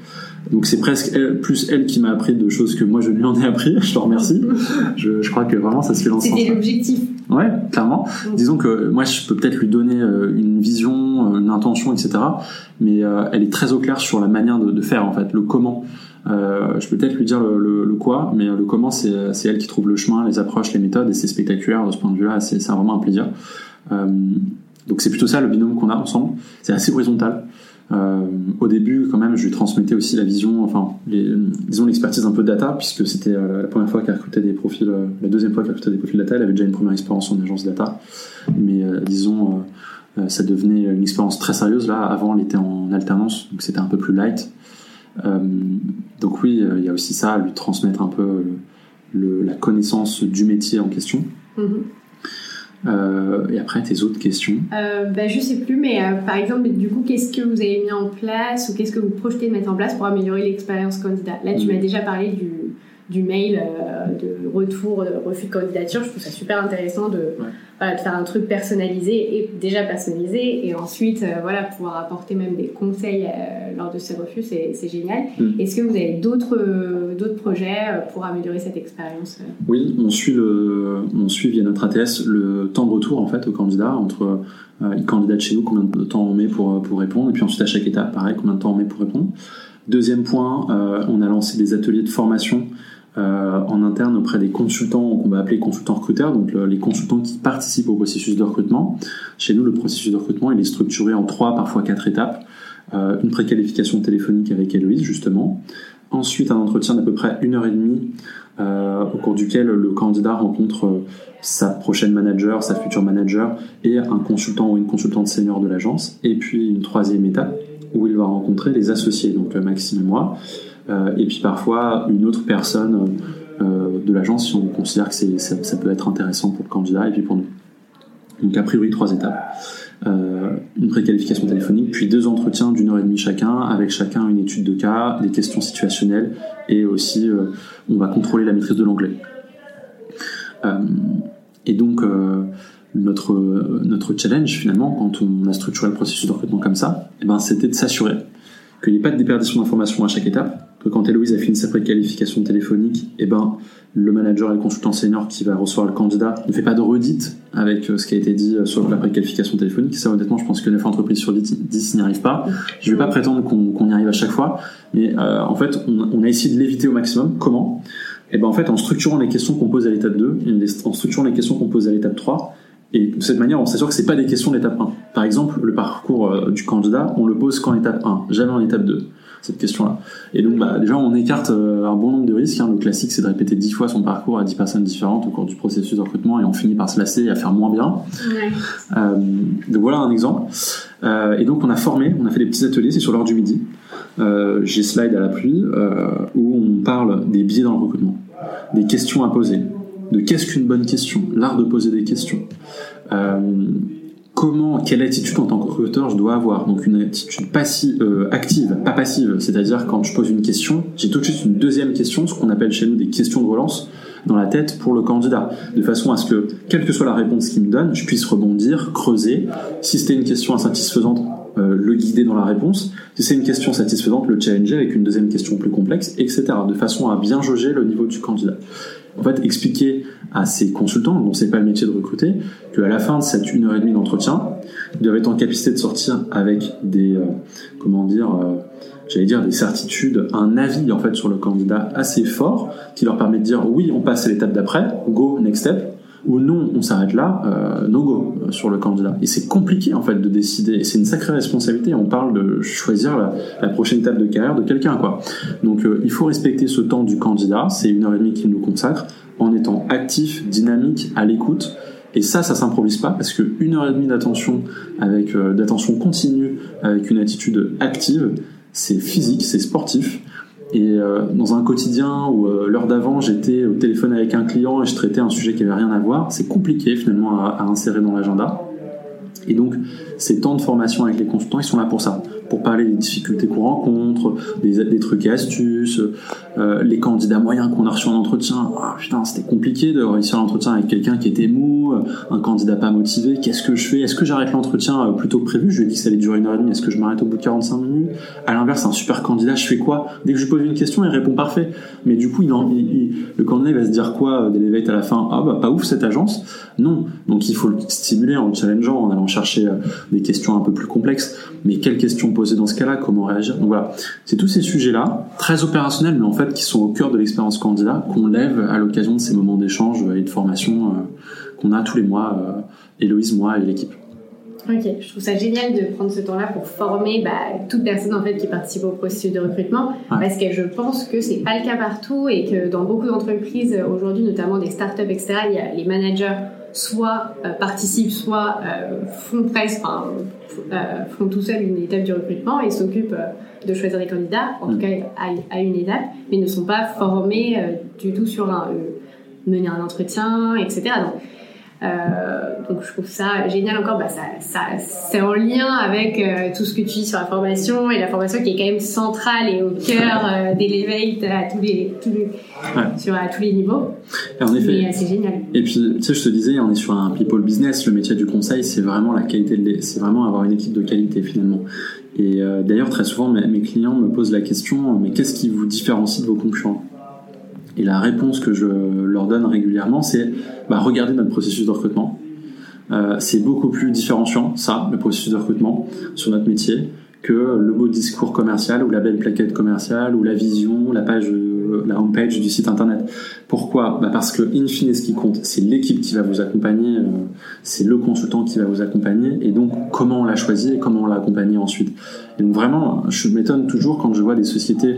Donc c'est presque elle, plus elle qui m'a appris de choses que moi je lui en ai appris, je te remercie. Je, je crois que vraiment ça se fait dans C'était l'objectif. Ouais, clairement. Mm. Disons que moi je peux peut-être lui donner euh, une vision, une intention, etc. Mais euh, elle est très au clair sur la manière de, de faire en fait, le comment. Euh, je peux peut-être lui dire le, le, quoi, mais le comment, c'est elle qui trouve le chemin, les approches, les méthodes, et c'est spectaculaire de ce point de vue-là, c'est vraiment un plaisir. Euh, donc c'est plutôt ça le binôme qu'on a ensemble. C'est assez horizontal. Euh, au début, quand même, je lui transmettais aussi la vision, enfin, disons l'expertise un peu data, puisque c'était euh, la première fois qu'elle recrutait des profils, euh, la deuxième fois qu'elle recrutait des profils data, elle avait déjà une première expérience en agence data, mais disons, ça devenait une expérience très sérieuse là. Avant, elle était en alternance, donc c'était un peu plus light. Donc oui, il y a aussi ça, lui transmettre un peu la connaissance du métier en question. Mhm. Euh, et après, tes autres questions? Euh, bah, Je sais plus, mais par exemple, du coup, qu'est-ce que vous avez mis en place ou qu'est-ce que vous projetez de mettre en place pour améliorer l'expérience candidat? Là, tu mhm. m'as déjà parlé du, du mail de retour, de refus de candidature. Je trouve ça super intéressant de, de faire un truc personnalisé et déjà personnalisé et ensuite euh, voilà pouvoir apporter même des conseils euh, lors de ces refus c'est génial mm. est-ce que vous avez d'autres euh, d'autres projets pour améliorer cette expérience oui on suit via notre ATS le temps de retour en fait au candidat entre il candidate chez nous combien de temps on met pour pour répondre et puis ensuite à chaque étape pareil combien de temps on met pour répondre deuxième point on a lancé des ateliers de formation euh, en interne auprès des consultants qu'on va appeler consultants recruteurs, donc les consultants qui participent au processus de recrutement. Chez nous, le processus de recrutement, il est structuré en trois, parfois quatre étapes. Euh, une préqualification téléphonique avec Héloïse, justement. Ensuite, un entretien d'à peu près une heure et demie, euh, au cours duquel le candidat rencontre sa prochaine manager, sa future manager, et un consultant ou une consultante senior de l'agence. Et puis une troisième étape, où il va rencontrer les associés, donc Maxime et moi. Euh, et puis parfois une autre personne euh, de l'agence si on considère que ça, ça, peut être intéressant pour le candidat et puis pour nous. Donc a priori trois étapes. Euh, une préqualification téléphonique, puis deux entretiens d'une heure et demie chacun, avec chacun une étude de cas, des questions situationnelles, et aussi on va contrôler la maîtrise de l'anglais. et donc notre challenge finalement, quand on a structuré le processus de recrutement comme ça, eh ben c'était de s'assurer qu'il n'y ait pas de déperdition d'informations à chaque étape, quand Héloïse a fini sa préqualification téléphonique, eh ben, le manager et le consultant senior qui va recevoir le candidat ne fait pas de redite avec euh, ce qui a été dit euh, sur la préqualification téléphonique. Ça, honnêtement, je pense que 9 entreprises sur 10, n'y arrivent pas. Je ne vais pas prétendre qu'on y arrive à chaque fois, mais euh, en fait, on, a essayé de l'éviter au maximum. Comment? Eh ben, en fait, en structurant les questions qu'on pose à l'étape 2, en structurant les questions qu'on pose à l'étape 3, et de cette manière, on s'assure que c'est pas des questions d'étape 1. Par exemple, le parcours du candidat, on le pose qu'en étape 1, jamais en étape 2 cette question-là. Et donc, bah, déjà, on écarte euh, un bon nombre de risques. Hein. Le classique, c'est de répéter dix fois son parcours à dix personnes différentes au cours du processus de recrutement et on finit par se lasser et à faire moins bien. Ouais. Euh, donc voilà un exemple. Euh, et donc, on a formé, on a fait des petits ateliers, c'est sur l'heure du midi. Euh, J'ai slide à la pluie euh, où on parle des biais dans le recrutement, des questions à poser, de qu'est-ce qu'une bonne question, l'art de poser des questions comment, quelle attitude en tant que recruteur je dois avoir. Donc une attitude passive, euh, active, pas passive. C'est-à-dire quand je pose une question, j'ai tout de suite une deuxième question, ce qu'on appelle chez nous des questions de relance dans la tête pour le candidat, de façon à ce que, quelle que soit la réponse qu'il me donne, je puisse rebondir, creuser. Si c'était une question insatisfaisante, euh, le guider dans la réponse. Si c'est une question satisfaisante, le challenger avec une deuxième question plus complexe, etc. De façon à bien jauger le niveau du candidat en fait, expliquer à ces consultants, dont c'est pas le métier de recruter, qu'à la fin de cette une heure et demie d'entretien, ils doivent être en capacité de sortir avec des, euh, comment dire, euh, j'allais dire des certitudes, un avis en fait sur le candidat assez fort, qui leur permet de dire oui, on passe à l'étape d'après, go, next step, ou non, on s'arrête là, euh, no go euh, sur le candidat. Et c'est compliqué en fait de décider, et c'est une sacrée responsabilité. On parle de choisir la, prochaine étape de carrière de quelqu'un, quoi. Donc euh, il faut respecter ce temps du candidat, c'est une heure et demie qu'il nous consacre, en étant actif, dynamique, à l'écoute. Et ça, ça s'improvise pas parce que une heure et demie d'attention avec d'attention continue, avec une attitude active, c'est physique, c'est sportif. Et euh, dans un quotidien où euh, l'heure d'avant j'étais au téléphone avec un client et je traitais un sujet qui avait rien à voir, c'est compliqué finalement à, à insérer dans l'agenda. Et donc ces temps de formation avec les consultants, ils sont là pour ça pour parler des difficultés qu'on rencontre, des, trucs et astuces, euh, les candidats moyens qu'on a reçus en entretien. Ah, putain, c'était compliqué de réussir l'entretien avec quelqu'un qui était mou, euh, un candidat pas motivé. Qu'est-ce que je fais? Est-ce que j'arrête l'entretien euh, plutôt que prévu? Je lui ai dit que ça allait durer une heure et demie. Est-ce que je m'arrête au bout de 45 minutes? À l'inverse, un super candidat, je fais quoi? Dès que je lui pose une question, il répond parfait. Mais du coup, le candidat va se dire quoi d'Elevate à la fin? Ah bah pas ouf cette agence. Non. Donc il faut le stimuler en le challengeant, en allant chercher des questions un peu plus complexes. Mais quelles questions poser dans ce cas-là, comment réagir. Donc voilà, c'est tous ces sujets-là, très opérationnels, mais en fait qui sont au cœur de l'expérience candidat, qu'on lève à l'occasion de ces moments d'échange et de formation euh, qu'on a tous les mois, euh, Héloïse, moi et l'équipe. Ok, je trouve ça génial de prendre ce temps-là pour former bah, toute personne en fait qui participe au processus de recrutement, parce que je pense que c'est pas le cas partout et que dans beaucoup d'entreprises aujourd'hui, notamment des startups, etc., il y a les managers soit euh, participent, soit euh, font presque, enfin, euh, font tout seuls une étape du recrutement et s'occupent de choisir les candidats, en tout mm. cas à, une étape, mais ne sont pas formés du tout sur un, mener un entretien, etc. Donc, euh, donc je trouve ça génial encore, bah, ça, ça c'est en lien avec euh, tout ce que tu dis sur la formation et la formation qui est quand même centrale et au cœur euh, d'Elevate à tous les, tous les sur à tous les niveaux. Et en effet, c'est génial. Et puis tu sais, je te disais, on est sur un people business. Le métier du conseil, c'est vraiment la qualité, c'est vraiment avoir une équipe de qualité finalement. Et euh, d'ailleurs, très souvent, mes, mes clients me posent la question, mais qu'est-ce qui vous différencie de vos concurrents? Et la réponse que je leur donne régulièrement, c'est bah, regardez notre processus de recrutement. Euh, c'est beaucoup plus différenciant, ça, le processus de recrutement sur notre métier, que le beau discours commercial ou la belle plaquette commerciale ou la vision, la page, euh, la homepage du site internet. Pourquoi? Bah Parce que, in fine, ce qui compte, c'est l'équipe qui va vous accompagner, euh, c'est le consultant qui va vous accompagner, et donc comment on l'a choisi et comment on l'a accompagné ensuite. Et donc vraiment, je m'étonne toujours quand je vois des sociétés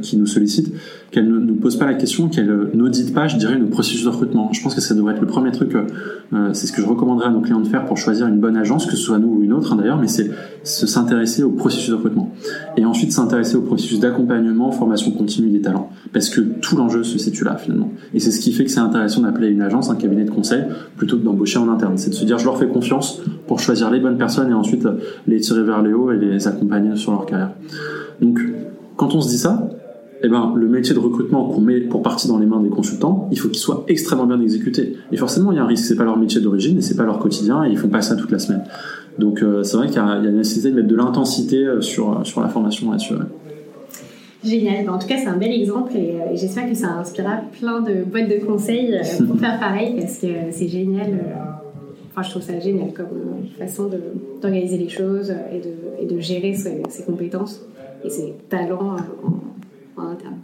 qui nous sollicitent, qu'elle ne nous pose pas la question, qu'elle n'audite pas, je dirais, nos processus de recrutement. Je pense que ça devrait être le premier truc, euh, euh, c'est ce que je recommanderais à nos clients de faire pour choisir une bonne agence, que ce soit nous ou une autre hein, d'ailleurs, mais c'est s'intéresser au processus de recrutement. Et ensuite s'intéresser au processus d'accompagnement, formation continue des talents. Parce que tout l'enjeu se situe là finalement. Et c'est ce qui fait que c'est intéressant d'appeler une agence, un cabinet de conseil, plutôt que d'embaucher en interne. C'est de se dire je leur fais confiance pour choisir les bonnes personnes et ensuite les tirer vers le haut et les accompagner sur leur carrière. Donc quand on se dit ça, eh ben, le métier de recrutement qu'on met pour partie dans les mains des consultants, il faut qu'il soit extrêmement bien exécuté. Et forcément, il y a un risque. C'est pas leur métier d'origine et c'est pas leur quotidien et ils font pas ça toute la semaine. Donc, euh, c'est vrai qu'il y, a une nécessité de mettre de l'intensité euh, sur, euh, sur la formation là-dessus. Génial. En tout cas, c'est un bel exemple et, j'espère que ça inspirera plein de boîtes de conseils pour faire pareil parce que c'est génial. Enfin, je trouve ça génial comme façon d'organiser les choses et de, et de gérer ses, ses compétences et ses talents en, en interne.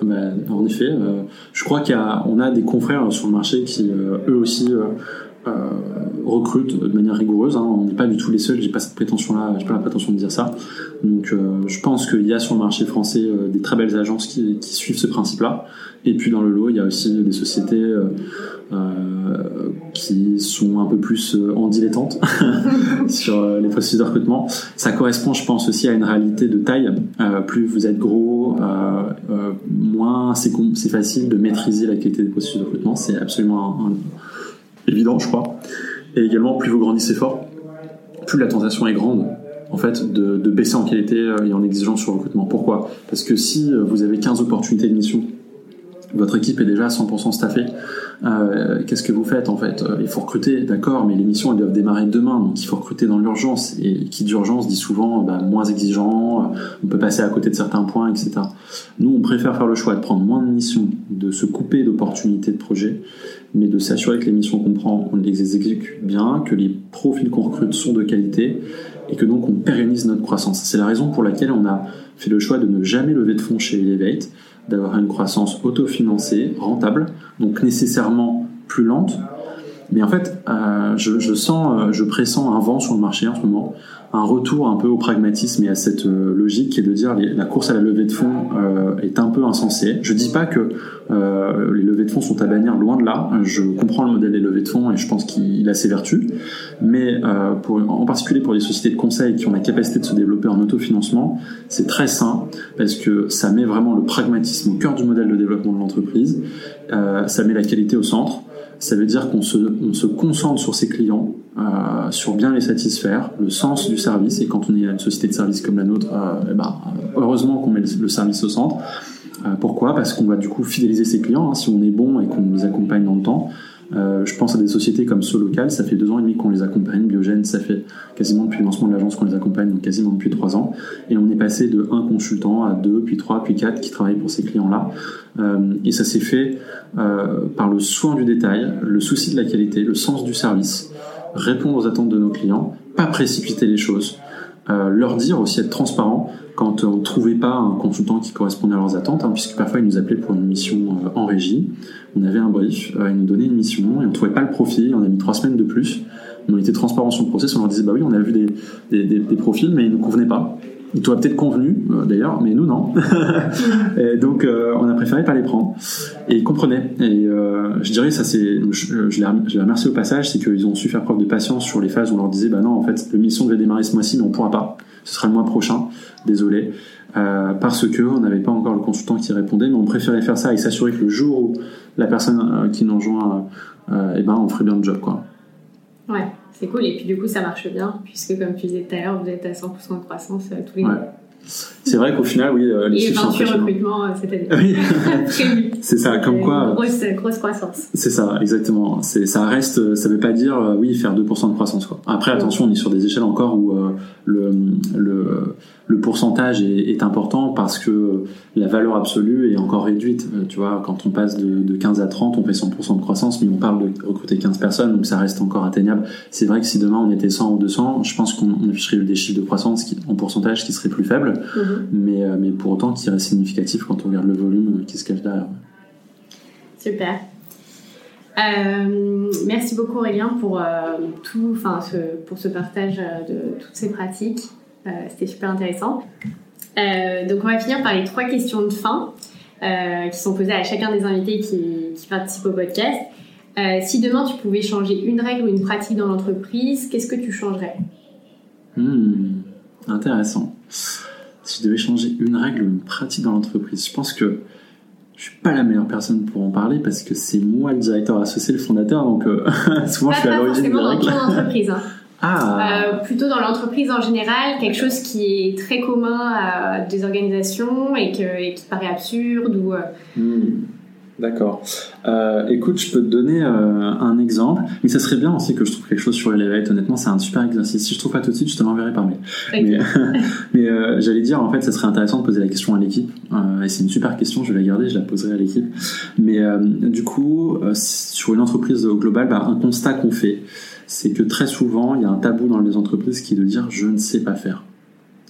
Ah ben, en effet, euh, je crois qu'on a, des confrères sur le marché qui, euh, eux aussi, euh, euh, recrutent de manière rigoureuse. Hein. On n'est pas du tout les seuls, j'ai pas cette prétention-là, j'ai pas la prétention de dire ça. Donc, je pense qu'il y a sur le marché français des très belles agences qui, suivent ce principe-là. Et puis dans le lot, il y a aussi des sociétés euh, qui sont un peu plus euh, en dilettante sur euh, les processus de recrutement. Ça correspond, je pense, aussi à une réalité de taille. plus vous êtes gros, moins c'est facile de maîtriser la qualité des processus de recrutement. C'est absolument évident, je crois. Et également, plus vous grandissez fort, plus la tentation est grande en fait, de, de baisser en qualité et en exigence sur le recrutement. Pourquoi? Parce que si vous avez 15 opportunités de mission votre équipe est déjà à 100% staffée. Euh, Qu'est-ce que vous faites en fait euh, Il faut recruter, d'accord, mais les missions elles doivent démarrer demain, donc il faut recruter dans l'urgence. Et qui d'urgence dit souvent bah, moins exigeant, euh, on peut passer à côté de certains points, etc. Nous, on préfère faire le choix de prendre moins de missions, de se couper d'opportunités de projets, mais de s'assurer que les missions qu'on prend, on les exécute bien, que les profils qu'on recrute sont de qualité, et que donc on pérennise notre croissance. C'est la raison pour laquelle on a fait le choix de ne jamais lever de fonds chez Elevate d'avoir une croissance autofinancée, rentable, donc nécessairement plus lente. Mais en fait, euh, je, je, sens, euh, je pressens un vent sur le marché en ce moment, un retour un peu au pragmatisme et à cette euh, logique qui est de dire la course à la levée de fonds euh, est un peu insensée. Je dis pas que euh, les levées de fonds sont à bannir, loin de là. Je comprends le modèle des levées de fonds et je pense qu'il a ses vertus. Mais pour, en particulier pour les sociétés de conseil qui ont la capacité de se développer en autofinancement, c'est très sain parce que ça met vraiment le pragmatisme au cœur du modèle de développement de l'entreprise. ça met la qualité au centre ça veut dire qu'on se, on se concentre sur ses clients, euh, sur bien les satisfaire, le sens du service. Et quand on est une société de service comme la nôtre, euh, eh ben, heureusement qu'on met le, service au centre. Euh, pourquoi? Parce qu'on va du coup fidéliser ses clients. Hein, si on est bon et qu'on les accompagne dans le temps, euh, je pense à des sociétés comme Solocal, ça fait deux ans et demi qu'on les accompagne. Biogène, ça fait quasiment depuis le lancement de l'agence qu'on les accompagne, donc quasiment depuis trois ans. Et on est passé de un consultant à deux, puis trois, puis quatre qui travaillent pour ces clients-là. Euh, et ça s'est fait euh, par le soin du détail, le souci de la qualité, le sens du service, répondre aux attentes de nos clients, pas précipiter les choses. Euh, leur dire aussi être transparent quand on ne trouvait pas un consultant qui correspondait à leurs attentes, hein, puisque parfois ils nous appelaient pour une mission euh, en régie. On avait un brief, euh, ils nous donnaient une mission et on ne trouvait pas le profil, on a mis trois semaines de plus. On était transparent sur le process, on leur disait bah oui, on a vu des, des, des, profils, mais ils ne nous convenaient pas. T'auraient peut-être convenu, euh, d'ailleurs, mais nous non. et donc euh, on a préféré pas les prendre. Et ils comprenaient. Et euh, je dirais ça c'est, je, je, les, remercie au passage, c'est qu'ils ont su faire preuve de patience sur les phases où on leur disait bah non en fait la mission devait démarrer ce mois-ci, mais on pourra pas. Ce sera le mois prochain. Désolé. Euh, parce que on n'avait pas encore le consultant qui répondait, mais on préférait faire ça et s'assurer que le jour où la personne euh, qui nous rejoint, eh ben on ferait bien le job quoi. Ouais, c'est cool. Et puis du coup, ça marche bien, puisque comme tu disais tout à l'heure, vous êtes à 100% de croissance euh, tous les mois. C'est vrai qu'au final, oui, euh, les Et chiffres sont 28 recrutements euh, cette année. Oui. c'est ça, comme quoi. Grosse, grosse croissance. C'est ça, exactement. C'est, ça reste, ça veut pas dire, euh, oui, faire 2% de croissance, quoi. Après, attention, on est sur des échelles encore où euh, le, le, le pourcentage est, est, important parce que la valeur absolue est encore réduite. Euh, tu vois, quand on passe de, de 15 à 30, on fait 100% de croissance, mais on parle de recruter 15 personnes, donc ça reste encore atteignable. C'est vrai que si demain on était 100 ou 200, je pense qu'on afficherait des chiffres de croissance qui, en pourcentage qui seraient plus faibles, mm -hmm. Mais, mais pour autant qui reste significatif quand on regarde le volume qui se cache derrière. Super. Euh, merci beaucoup Aurélien pour euh, tout, ce, pour ce partage de toutes ces pratiques. Euh, C'était super intéressant. Euh, donc on va finir par les trois questions de fin euh, qui sont posées à chacun des invités qui, qui participent au podcast. si demain tu pouvais changer une règle ou une pratique dans l'entreprise, qu'est-ce que tu changerais? Hmm, Intéressant. Si je devais changer une règle ou une pratique dans l'entreprise, je pense que je suis pas la meilleure personne pour en parler parce que c'est moi le directeur associé, le fondateur, donc euh, souvent pas, je suis à l'origine des règles. dans ton entreprise. Hein. Ah. Euh, plutôt dans l'entreprise en général, quelque chose qui est très commun à des organisations et, que, et qui paraît absurde ou. Euh... D'accord. Euh, écoute, je peux te donner euh, un exemple, mais ça serait bien aussi que je trouve quelque chose sur Elevate. Honnêtement, c'est un super exercice. Si je trouve pas tout de suite, je te l'enverrai par mail. Okay. Mais, mais euh, j'allais dire, en fait, ça serait intéressant de poser la question à l'équipe. Euh, et c'est une super question, je vais la garder, je la poserai à l'équipe. Mais euh, du coup, sur une entreprise au global, bah, un constat qu'on fait, c'est que très souvent, il y a un tabou dans les entreprises qui est de dire je ne sais pas faire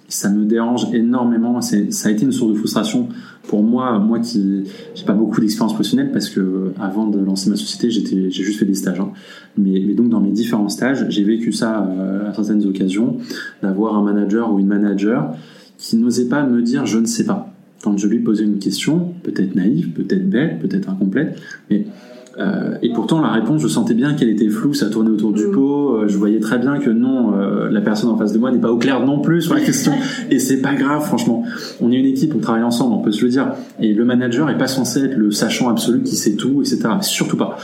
ça me dérange énormément. Ça a été une source de frustration pour moi, moi qui j'ai pas beaucoup d'expérience professionnelle parce que avant de lancer ma société, j'ai juste fait des stages. Hein. Mais, donc dans mes différents stages, j'ai vécu ça euh, à certaines occasions, d'avoir un manager ou une manager qui n'osait pas me dire je ne sais pas. Quand je lui posais une question, peut-être naïve, peut-être belle, peut-être incomplète, mais Euh, et pourtant, la réponse, je sentais bien qu'elle était floue, ça tournait autour du mm. pot. Euh, je voyais très bien que non, euh, la personne en face de moi n'est pas au clair non plus sur la question. et c'est pas grave, franchement. On est une équipe, on travaille ensemble, on peut se le dire. Et le manager est pas censé être le sachant absolu qui sait tout, etc. Surtout pas.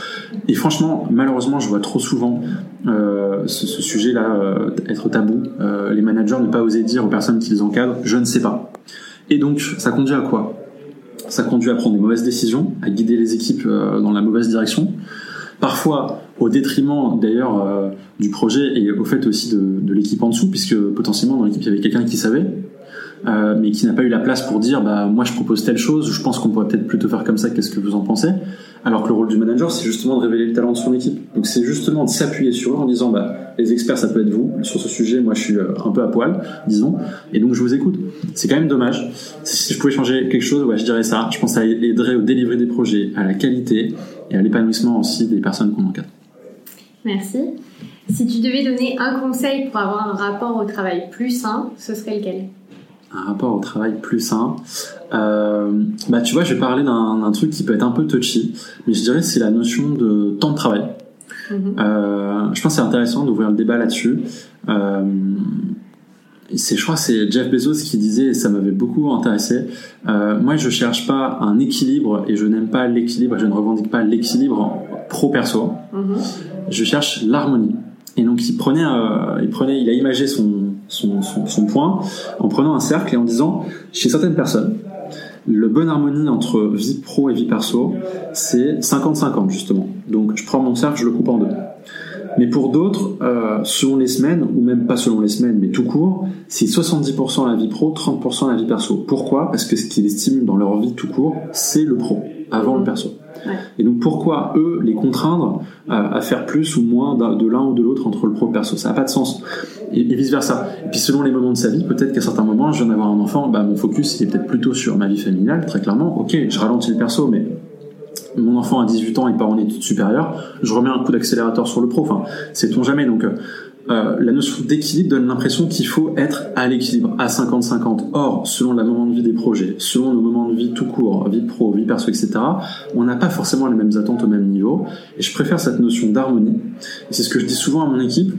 Et franchement, malheureusement, je vois trop souvent ce, ce sujet-là être tabou. les managers ne pas oser dire aux personnes qui les encadrent, je ne sais pas. Et donc, ça conduit à quoi? Ça conduit à prendre des mauvaises décisions, à guider les équipes euh, dans la mauvaise direction. Parfois au détriment d'ailleurs euh, du projet et au fait aussi de, de l'équipe en dessous, puisque potentiellement dans l'équipe il y avait quelqu'un qui savait, euh, mais qui n'a pas eu la place pour dire bah moi je propose telle chose, je pense qu'on pourrait peut-être plutôt faire comme ça, qu'est-ce que vous en pensez? Alors que le rôle du manager c'est justement de révéler le talent de son équipe. Donc c'est justement de s'appuyer sur eux en disant bah les experts ça peut être vous sur ce sujet, moi je suis euh, un peu à poil, disons, et donc je vous écoute. C'est quand même dommage. Si je pouvais changer quelque chose, je dirais ça. Je pense que ça aiderait au délivrer des projets, à la qualité et à l'épanouissement aussi des personnes qu'on encadre. Merci. Si tu devais donner un conseil pour avoir un rapport au travail plus sain, ce serait lequel? Un rapport au travail plus sain. Euh, bah tu vois, je vais parler d'un truc qui peut être un peu touchy, mais je dirais c'est la notion de temps de travail. Mm-hmm. Euh, je pense que c'est intéressant d'ouvrir le débat là-dessus. Euh, c'est, je crois, c'est Jeff Bezos qui disait, et ça m'avait beaucoup intéressé. Euh, moi, je cherche pas un équilibre et je n'aime pas l'équilibre. Je ne revendique pas l'équilibre pro perso. Mm-hmm. Je cherche l'harmonie. Et donc, il prenait, il prenait, il a imagé son son, son, point en prenant un cercle et en disant chez certaines personnes, le bonne harmonie entre vie pro et vie perso, c'est 50-50 justement. Donc je prends mon cercle, je le coupe en deux. Mais pour d'autres, euh, selon les semaines, ou même pas selon les semaines, mais tout court, c'est 70% la vie pro, 30% la vie perso. Pourquoi? Parce que ce qui les stimule dans leur vie tout court, c'est le pro, avant le perso. Et donc pourquoi eux les contraindre à, faire plus ou moins de l'un ou de l'autre entre le pro et le perso? Ça n'a pas de sens. Et, vice versa. Et puis selon les moments de sa vie, peut-être qu'à certains moments, je viens d'avoir un enfant, bah, mon focus est peut-être plutôt sur ma vie familiale, très clairement. Ok, je ralentis le perso, mais mon enfant a 18 ans, il part en études supérieures, je remets un coup d'accélérateur sur le pro. Enfin, c'est on jamais. Donc euh, la notion d'équilibre donne l'impression qu'il faut être à l'équilibre, à 50-50. Or, selon le moment de vie des projets, selon nos moments de vie tout court, vie pro, vie perso, etc., on n'a pas forcément les mêmes attentes au même niveau. Et je préfère cette notion d'harmonie. Et c'est ce que je dis souvent à mon équipe.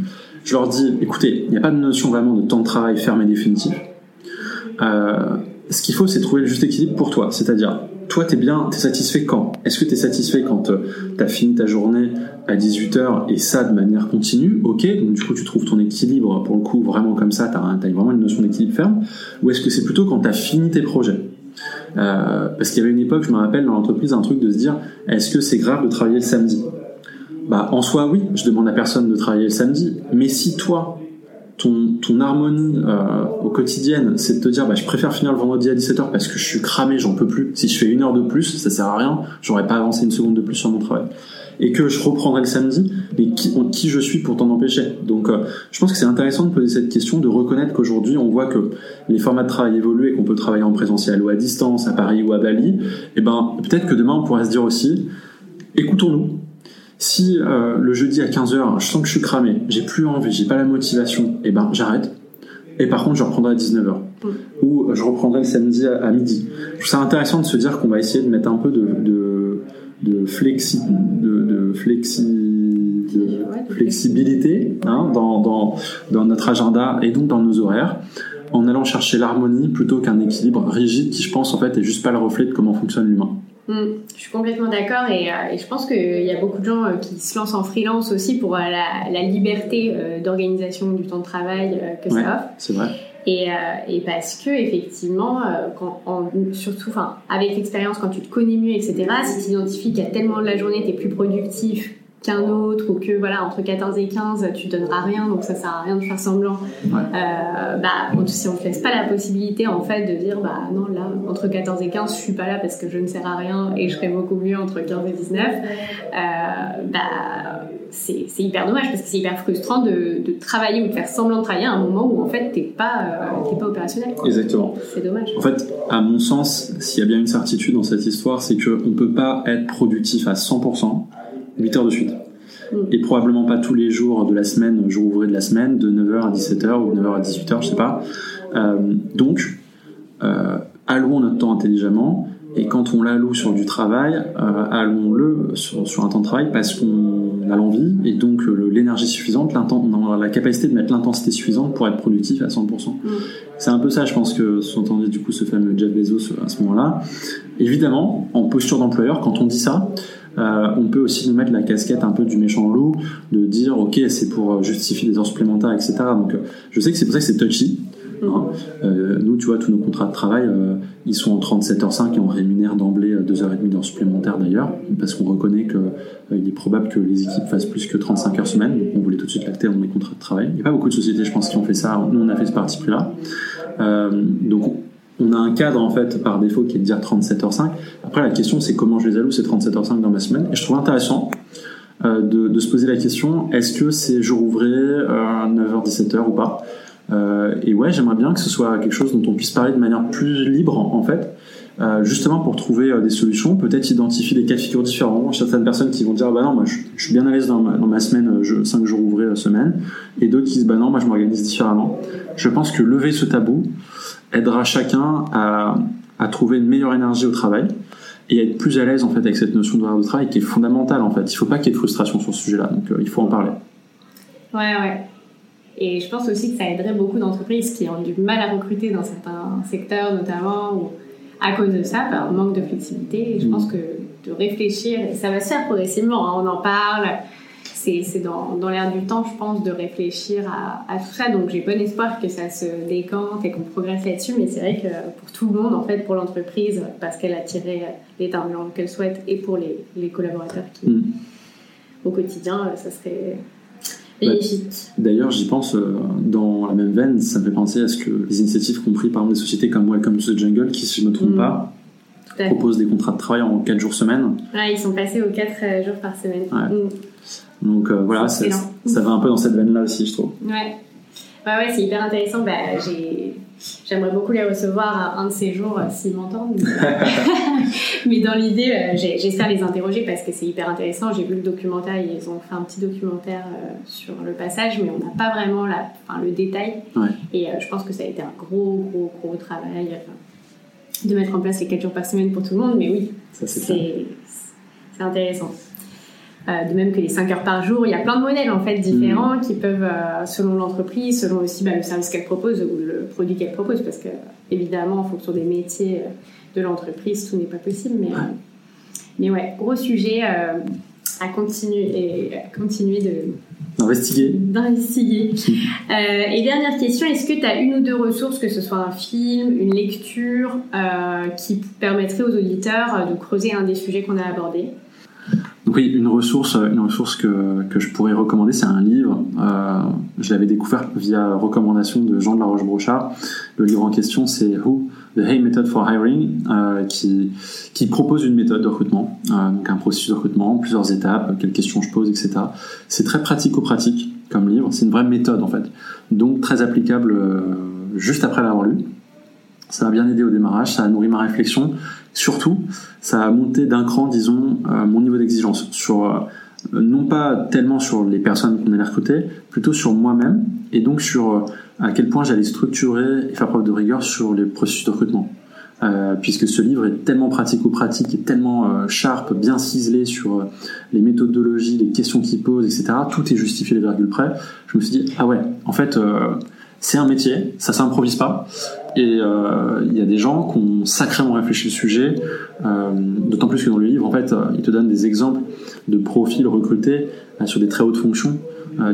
Je leur dis, écoutez, il n'y a pas de notion vraiment de temps de travail ferme et définitif. Euh, ce qu'il faut, c'est trouver le juste équilibre pour toi. C'est-à-dire, toi, t'es bien, t'es satisfait quand? Est-ce que t'es satisfait quand euh, t'as fini ta journée à 18h et ça de manière continue? Ok, donc du coup, tu trouves ton équilibre pour le coup vraiment comme ça, t'as as vraiment une notion d'équilibre ferme. Ou est-ce que c'est plutôt quand t'as fini tes projets? Euh, Parce qu'il y avait une époque, je me rappelle, dans l'entreprise, un truc de se dire est-ce que c'est grave de travailler le samedi? Bah, en soi, oui, je demande à personne de travailler le samedi. Mais si toi, ton, harmonie euh, au quotidien, c'est de te dire bah, je préfère finir le vendredi à 17h parce que je suis cramé, j'en peux plus. Si je fais une heure de plus, ça sert à rien, j'aurais pas avancé une seconde de plus sur mon travail. Et que je reprendrai le samedi, mais qui, je suis pour t'en empêcher Donc euh, je pense que c'est intéressant de poser cette question, de reconnaître qu'aujourd'hui on voit que les formats de travail évoluent et qu'on peut travailler en présentiel ou à distance, à Paris ou à Bali. Et eh ben peut-être que demain on pourrait se dire aussi écoutons-nous, si euh, le jeudi à 15h, je sens que je suis cramé, j'ai plus envie, j'ai pas la motivation, et eh ben j'arrête. Et par contre, je reprendrai à 19h. Mm. Ou je reprendrai le samedi à, midi. Je trouve ça intéressant de se dire qu'on va essayer de mettre un peu de, de, de flexi, de, de flexi, flexibilité hein, dans, dans, dans notre agenda et donc dans nos horaires en allant chercher l'harmonie plutôt qu'un équilibre rigide qui, je pense, en fait, est juste pas le reflet de comment fonctionne l'humain. Mm. je suis complètement d'accord et, euh, et, je pense qu'il y a beaucoup de gens euh, qui se lancent en freelance aussi pour euh, la, la, liberté d'organisation du temps de travail que ça offre. C'est vrai. Et, et, parce que effectivement, quand, en, surtout, enfin, avec l'expérience, quand tu te connais mieux, etc. Si tu identifies qu'à tel moment de la journée, tu es plus productif qu'un autre ou que voilà entre 14 et 15 tu donneras rien donc ça sert à rien de faire semblant. Euh, bah si on ne te laisse pas la possibilité en fait de dire bah non là entre 14 et 15 je suis pas là parce que je ne sers à rien et je serai beaucoup mieux entre 15 et 19 euh, bah c'est hyper dommage parce que c'est hyper frustrant de, de, travailler ou de faire semblant de travailler à un moment où en fait t'es pas euh, pas opérationnel exactement. C'est dommage. En fait à mon sens s'il y a bien une certitude dans cette histoire c'est que on peut pas être productif à 100% 8 heures de suite. Et probablement pas tous les jours de la semaine, jour ouvré de la semaine, de 9h à 17h ou de 9h à 18h, je sais pas. Euh, donc, euh, allouons notre temps intelligemment Et quand on l'alloue sur du travail, euh, allons-le sur, sur, un temps de travail parce qu'on a l'envie et donc l'énergie suffisante, on a la capacité de mettre l'intensité suffisante pour être productif à 100%. Mm. C'est un peu ça, je pense que sous-entendu du coup ce fameux Jeff Bezos à ce moment-là. Évidemment, en posture d'employeur, quand on dit ça, euh, on peut aussi nous mettre la casquette un peu du méchant loup, de dire ok c'est pour justifier des heures supplémentaires, etc. Donc euh, je sais que c'est pour ça que c'est touchy. Hein. Euh, nous, tu vois, tous nos contrats de travail, euh, ils sont en 37h5 et on rémunère d'emblée 2h30 d'heures supplémentaires d'ailleurs, parce qu'on reconnaît qu'il est probable que les équipes fassent plus que 35 heures semaine. Donc on voulait tout de suite l'acter dans les contrats de travail. Il n'y a pas beaucoup de sociétés, je pense, qui ont fait ça. Nous, on a fait ce parti pris-là. donc on a un cadre en fait par défaut qui est de dire 37h5. Après la question c'est comment je les alloue ces 37h5 dans ma semaine. Et je trouve intéressant euh, de, se poser la question est-ce que c'est jour ouvré euh, 9h-17h ou pas? Euh, Et ouais j'aimerais bien que ce soit quelque chose dont on puisse parler de manière plus libre en fait. Euh, justement pour trouver des solutions, peut-être identifier des cas de figure différents. Certaines personnes qui vont dire bah non moi je, suis bien à l'aise dans ma, dans ma semaine, je, 5 jours ouvrés semaine, et d'autres qui disent bah non moi je m'organise différemment. Je pense que lever ce tabou, aidera chacun à, à, trouver une meilleure énergie au travail et à être plus à l'aise en fait avec cette notion de de travail qui est fondamentale en fait. Il ne faut pas qu'il y ait de frustration sur ce sujet-là, donc euh, il faut en parler. Ouais, ouais. Et je pense aussi que ça aiderait beaucoup d'entreprises qui ont du mal à recruter dans certains secteurs notamment ou à cause de ça, par manque de flexibilité. Et je mm. pense que de réfléchir, et ça va se faire progressivement, hein, on en parle, c'est dans, dans l'air du temps, je pense, de réfléchir à, tout ça. Donc j'ai bon espoir que ça se décante et qu'on progresse là-dessus. Mais c'est vrai que pour tout le monde, en fait, pour l'entreprise, parce qu'elle a tiré l'état qu'elle souhaite, et pour les, les collaborateurs qui, mm. au quotidien, ça serait bénéfique. D'ailleurs, j'y pense euh, dans la même veine, ça me fait penser à ce que les initiatives qu'ont pris par exemple des sociétés comme Welcome to the Jungle, qui, si je ne me trompe mm. pas, proposent des contrats de travail en 4 jours semaine. Ouais, ils sont passés aux 4 euh, jours par semaine. Mm. Donc euh, voilà, ça, va un peu dans cette veine-là aussi, je trouve. Ouais, ouais, ouais c'est hyper intéressant. Bah, J'aimerais beaucoup les recevoir un de ces jours euh, s'ils m'entendent. Mais dans l'idée, euh, j'espère les interroger parce que c'est hyper intéressant. J'ai vu le documentaire, ils ont fait un petit documentaire sur le passage, mais on n'a pas vraiment la, enfin, le détail. Et je pense que ça a été un gros, gros, gros travail de mettre en place les 4 jours par semaine pour tout le monde. Mais oui, c'est intéressant. Euh, de même que les 5 heures par jour. Il y a plein de modèles en fait différents mm. qui peuvent, euh, selon l'entreprise, selon aussi bah, le service qu'elle propose ou le produit qu'elle propose, parce que évidemment, en fonction des métiers euh, de l'entreprise, tout n'est pas possible. Mais, mais ouais, gros sujet à continuer et continuer de d'investiguer. D'investiguer. et dernière question, est-ce que tu as une ou deux ressources, que ce soit un film, une lecture, qui permettrait aux auditeurs de creuser un des sujets qu'on a abordés? Oui, une ressource, une ressource que, je pourrais recommander, c'est un livre. Euh, je l'avais découvert via recommandation de Jean de la Roche-Brochard. Le livre en question, c'est Who The Hey Method for Hiring, euh, qui, propose une méthode de recrutement, euh, donc un processus de recrutement, plusieurs étapes, quelles questions je pose, etc. C'est très pratico-pratique comme livre. C'est une vraie méthode en fait, donc très applicable euh, juste après l'avoir lu. Ça m'a bien aidé au démarrage, ça a nourri ma réflexion. Surtout, ça a monté d'un cran, disons, euh, mon niveau d'exigence sur euh, non pas tellement sur les personnes qu'on allait recruter, plutôt sur moi-même et donc sur euh, à quel point j'allais structurer et faire preuve de rigueur sur les processus de recrutement. puisque ce livre est tellement pratico-pratique et tellement sharp, bien ciselé sur les méthodologies, les questions qu'il pose, etc. Tout est justifié les virgules près. Je me suis dit ah ouais, en fait c'est un métier, ça s'improvise pas. Et euh, il y a des gens qui ont sacrément réfléchi le sujet, euh, d'autant plus que dans le livre, en fait, il te donne des exemples de profils recrutés euh, sur des très hautes fonctions,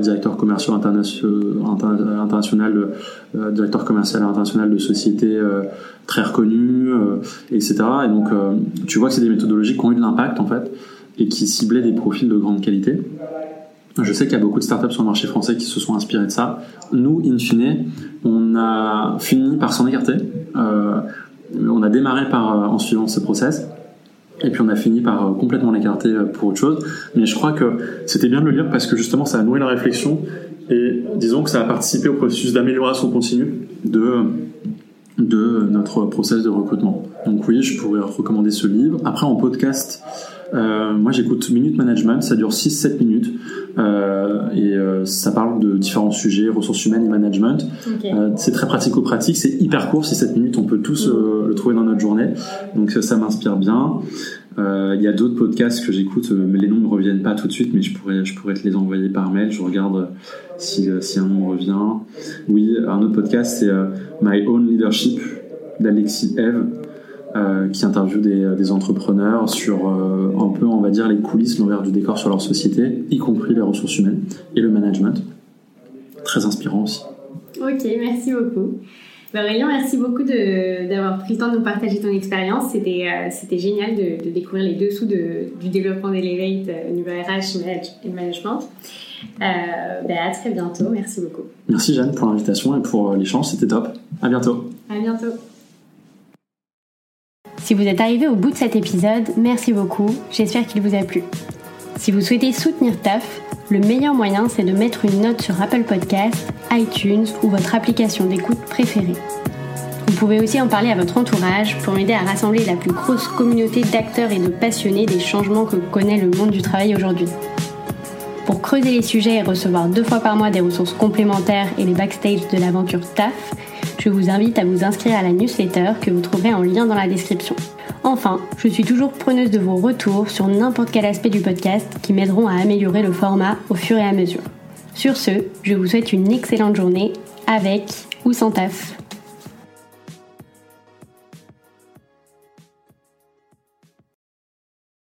directeur commercial international, directeur commercial international de sociétés très reconnues, etc. Et donc, tu vois que c'est des méthodologies qui ont eu de l'impact, en fait, et qui ciblaient des profils de grande qualité. Je sais qu'il y a beaucoup de startups sur le marché français qui se sont inspirés de ça. Nous, in fine, on a fini par s'en écarter. Euh, on a démarré par, euh, en suivant ce process. Et puis on a fini par euh, complètement l'écarter pour autre chose. Mais je crois que c'était bien de le lire parce que justement ça a nourri la réflexion et disons que ça a participé au processus d'amélioration continue de, de notre process de recrutement. Donc oui, je pourrais recommander ce livre. Après en podcast, euh, moi, j'écoute Minute Management, ça dure 6-7 minutes. Et ça parle de différents sujets, ressources humaines et management. c'est très pratico-pratique, c'est hyper court, c'est 7 minutes, on peut tous mm. le trouver dans notre journée. Donc ça m'inspire bien. Il y a d'autres podcasts que j'écoute, mais les noms ne me reviennent pas tout de suite, mais je pourrais, je pourrais te les envoyer par mail. Je regarde si, si un nom revient. Oui, un autre podcast, c'est My Own Leadership d'Alexis Eve. Euh, qui interviewe des, des, entrepreneurs sur euh, un peu, on va dire, les coulisses, l'envers du décor sur leur société, y compris les ressources humaines et le management. Très inspirant aussi. Ok, merci beaucoup. Aurélien, merci beaucoup d'avoir pris le temps de nous partager ton expérience. C'était euh, génial de, de, découvrir les dessous de, du développement d'Elevate au niveau RH et management. Bah, à très bientôt. Merci beaucoup. Merci Jeanne pour l'invitation et pour l'échange. C'était top. À bientôt. À bientôt. Si vous êtes arrivé au bout de cet épisode, merci beaucoup, j'espère qu'il vous a plu. Si vous souhaitez soutenir TAF, le meilleur moyen c'est de mettre une note sur Apple Podcasts, iTunes ou votre application d'écoute préférée. Vous pouvez aussi en parler à votre entourage pour m'aider à rassembler la plus grosse communauté d'acteurs et de passionnés des changements que connaît le monde du travail aujourd'hui. Pour creuser les sujets et recevoir deux fois par mois des ressources complémentaires et les backstage de l'aventure TAF, je vous invite à vous inscrire à la newsletter que vous trouverez en lien dans la description. Enfin, je suis toujours preneuse de vos retours sur n'importe quel aspect du podcast qui m'aideront à améliorer le format au fur et à mesure. Sur ce, je vous souhaite une excellente journée avec ou sans taf.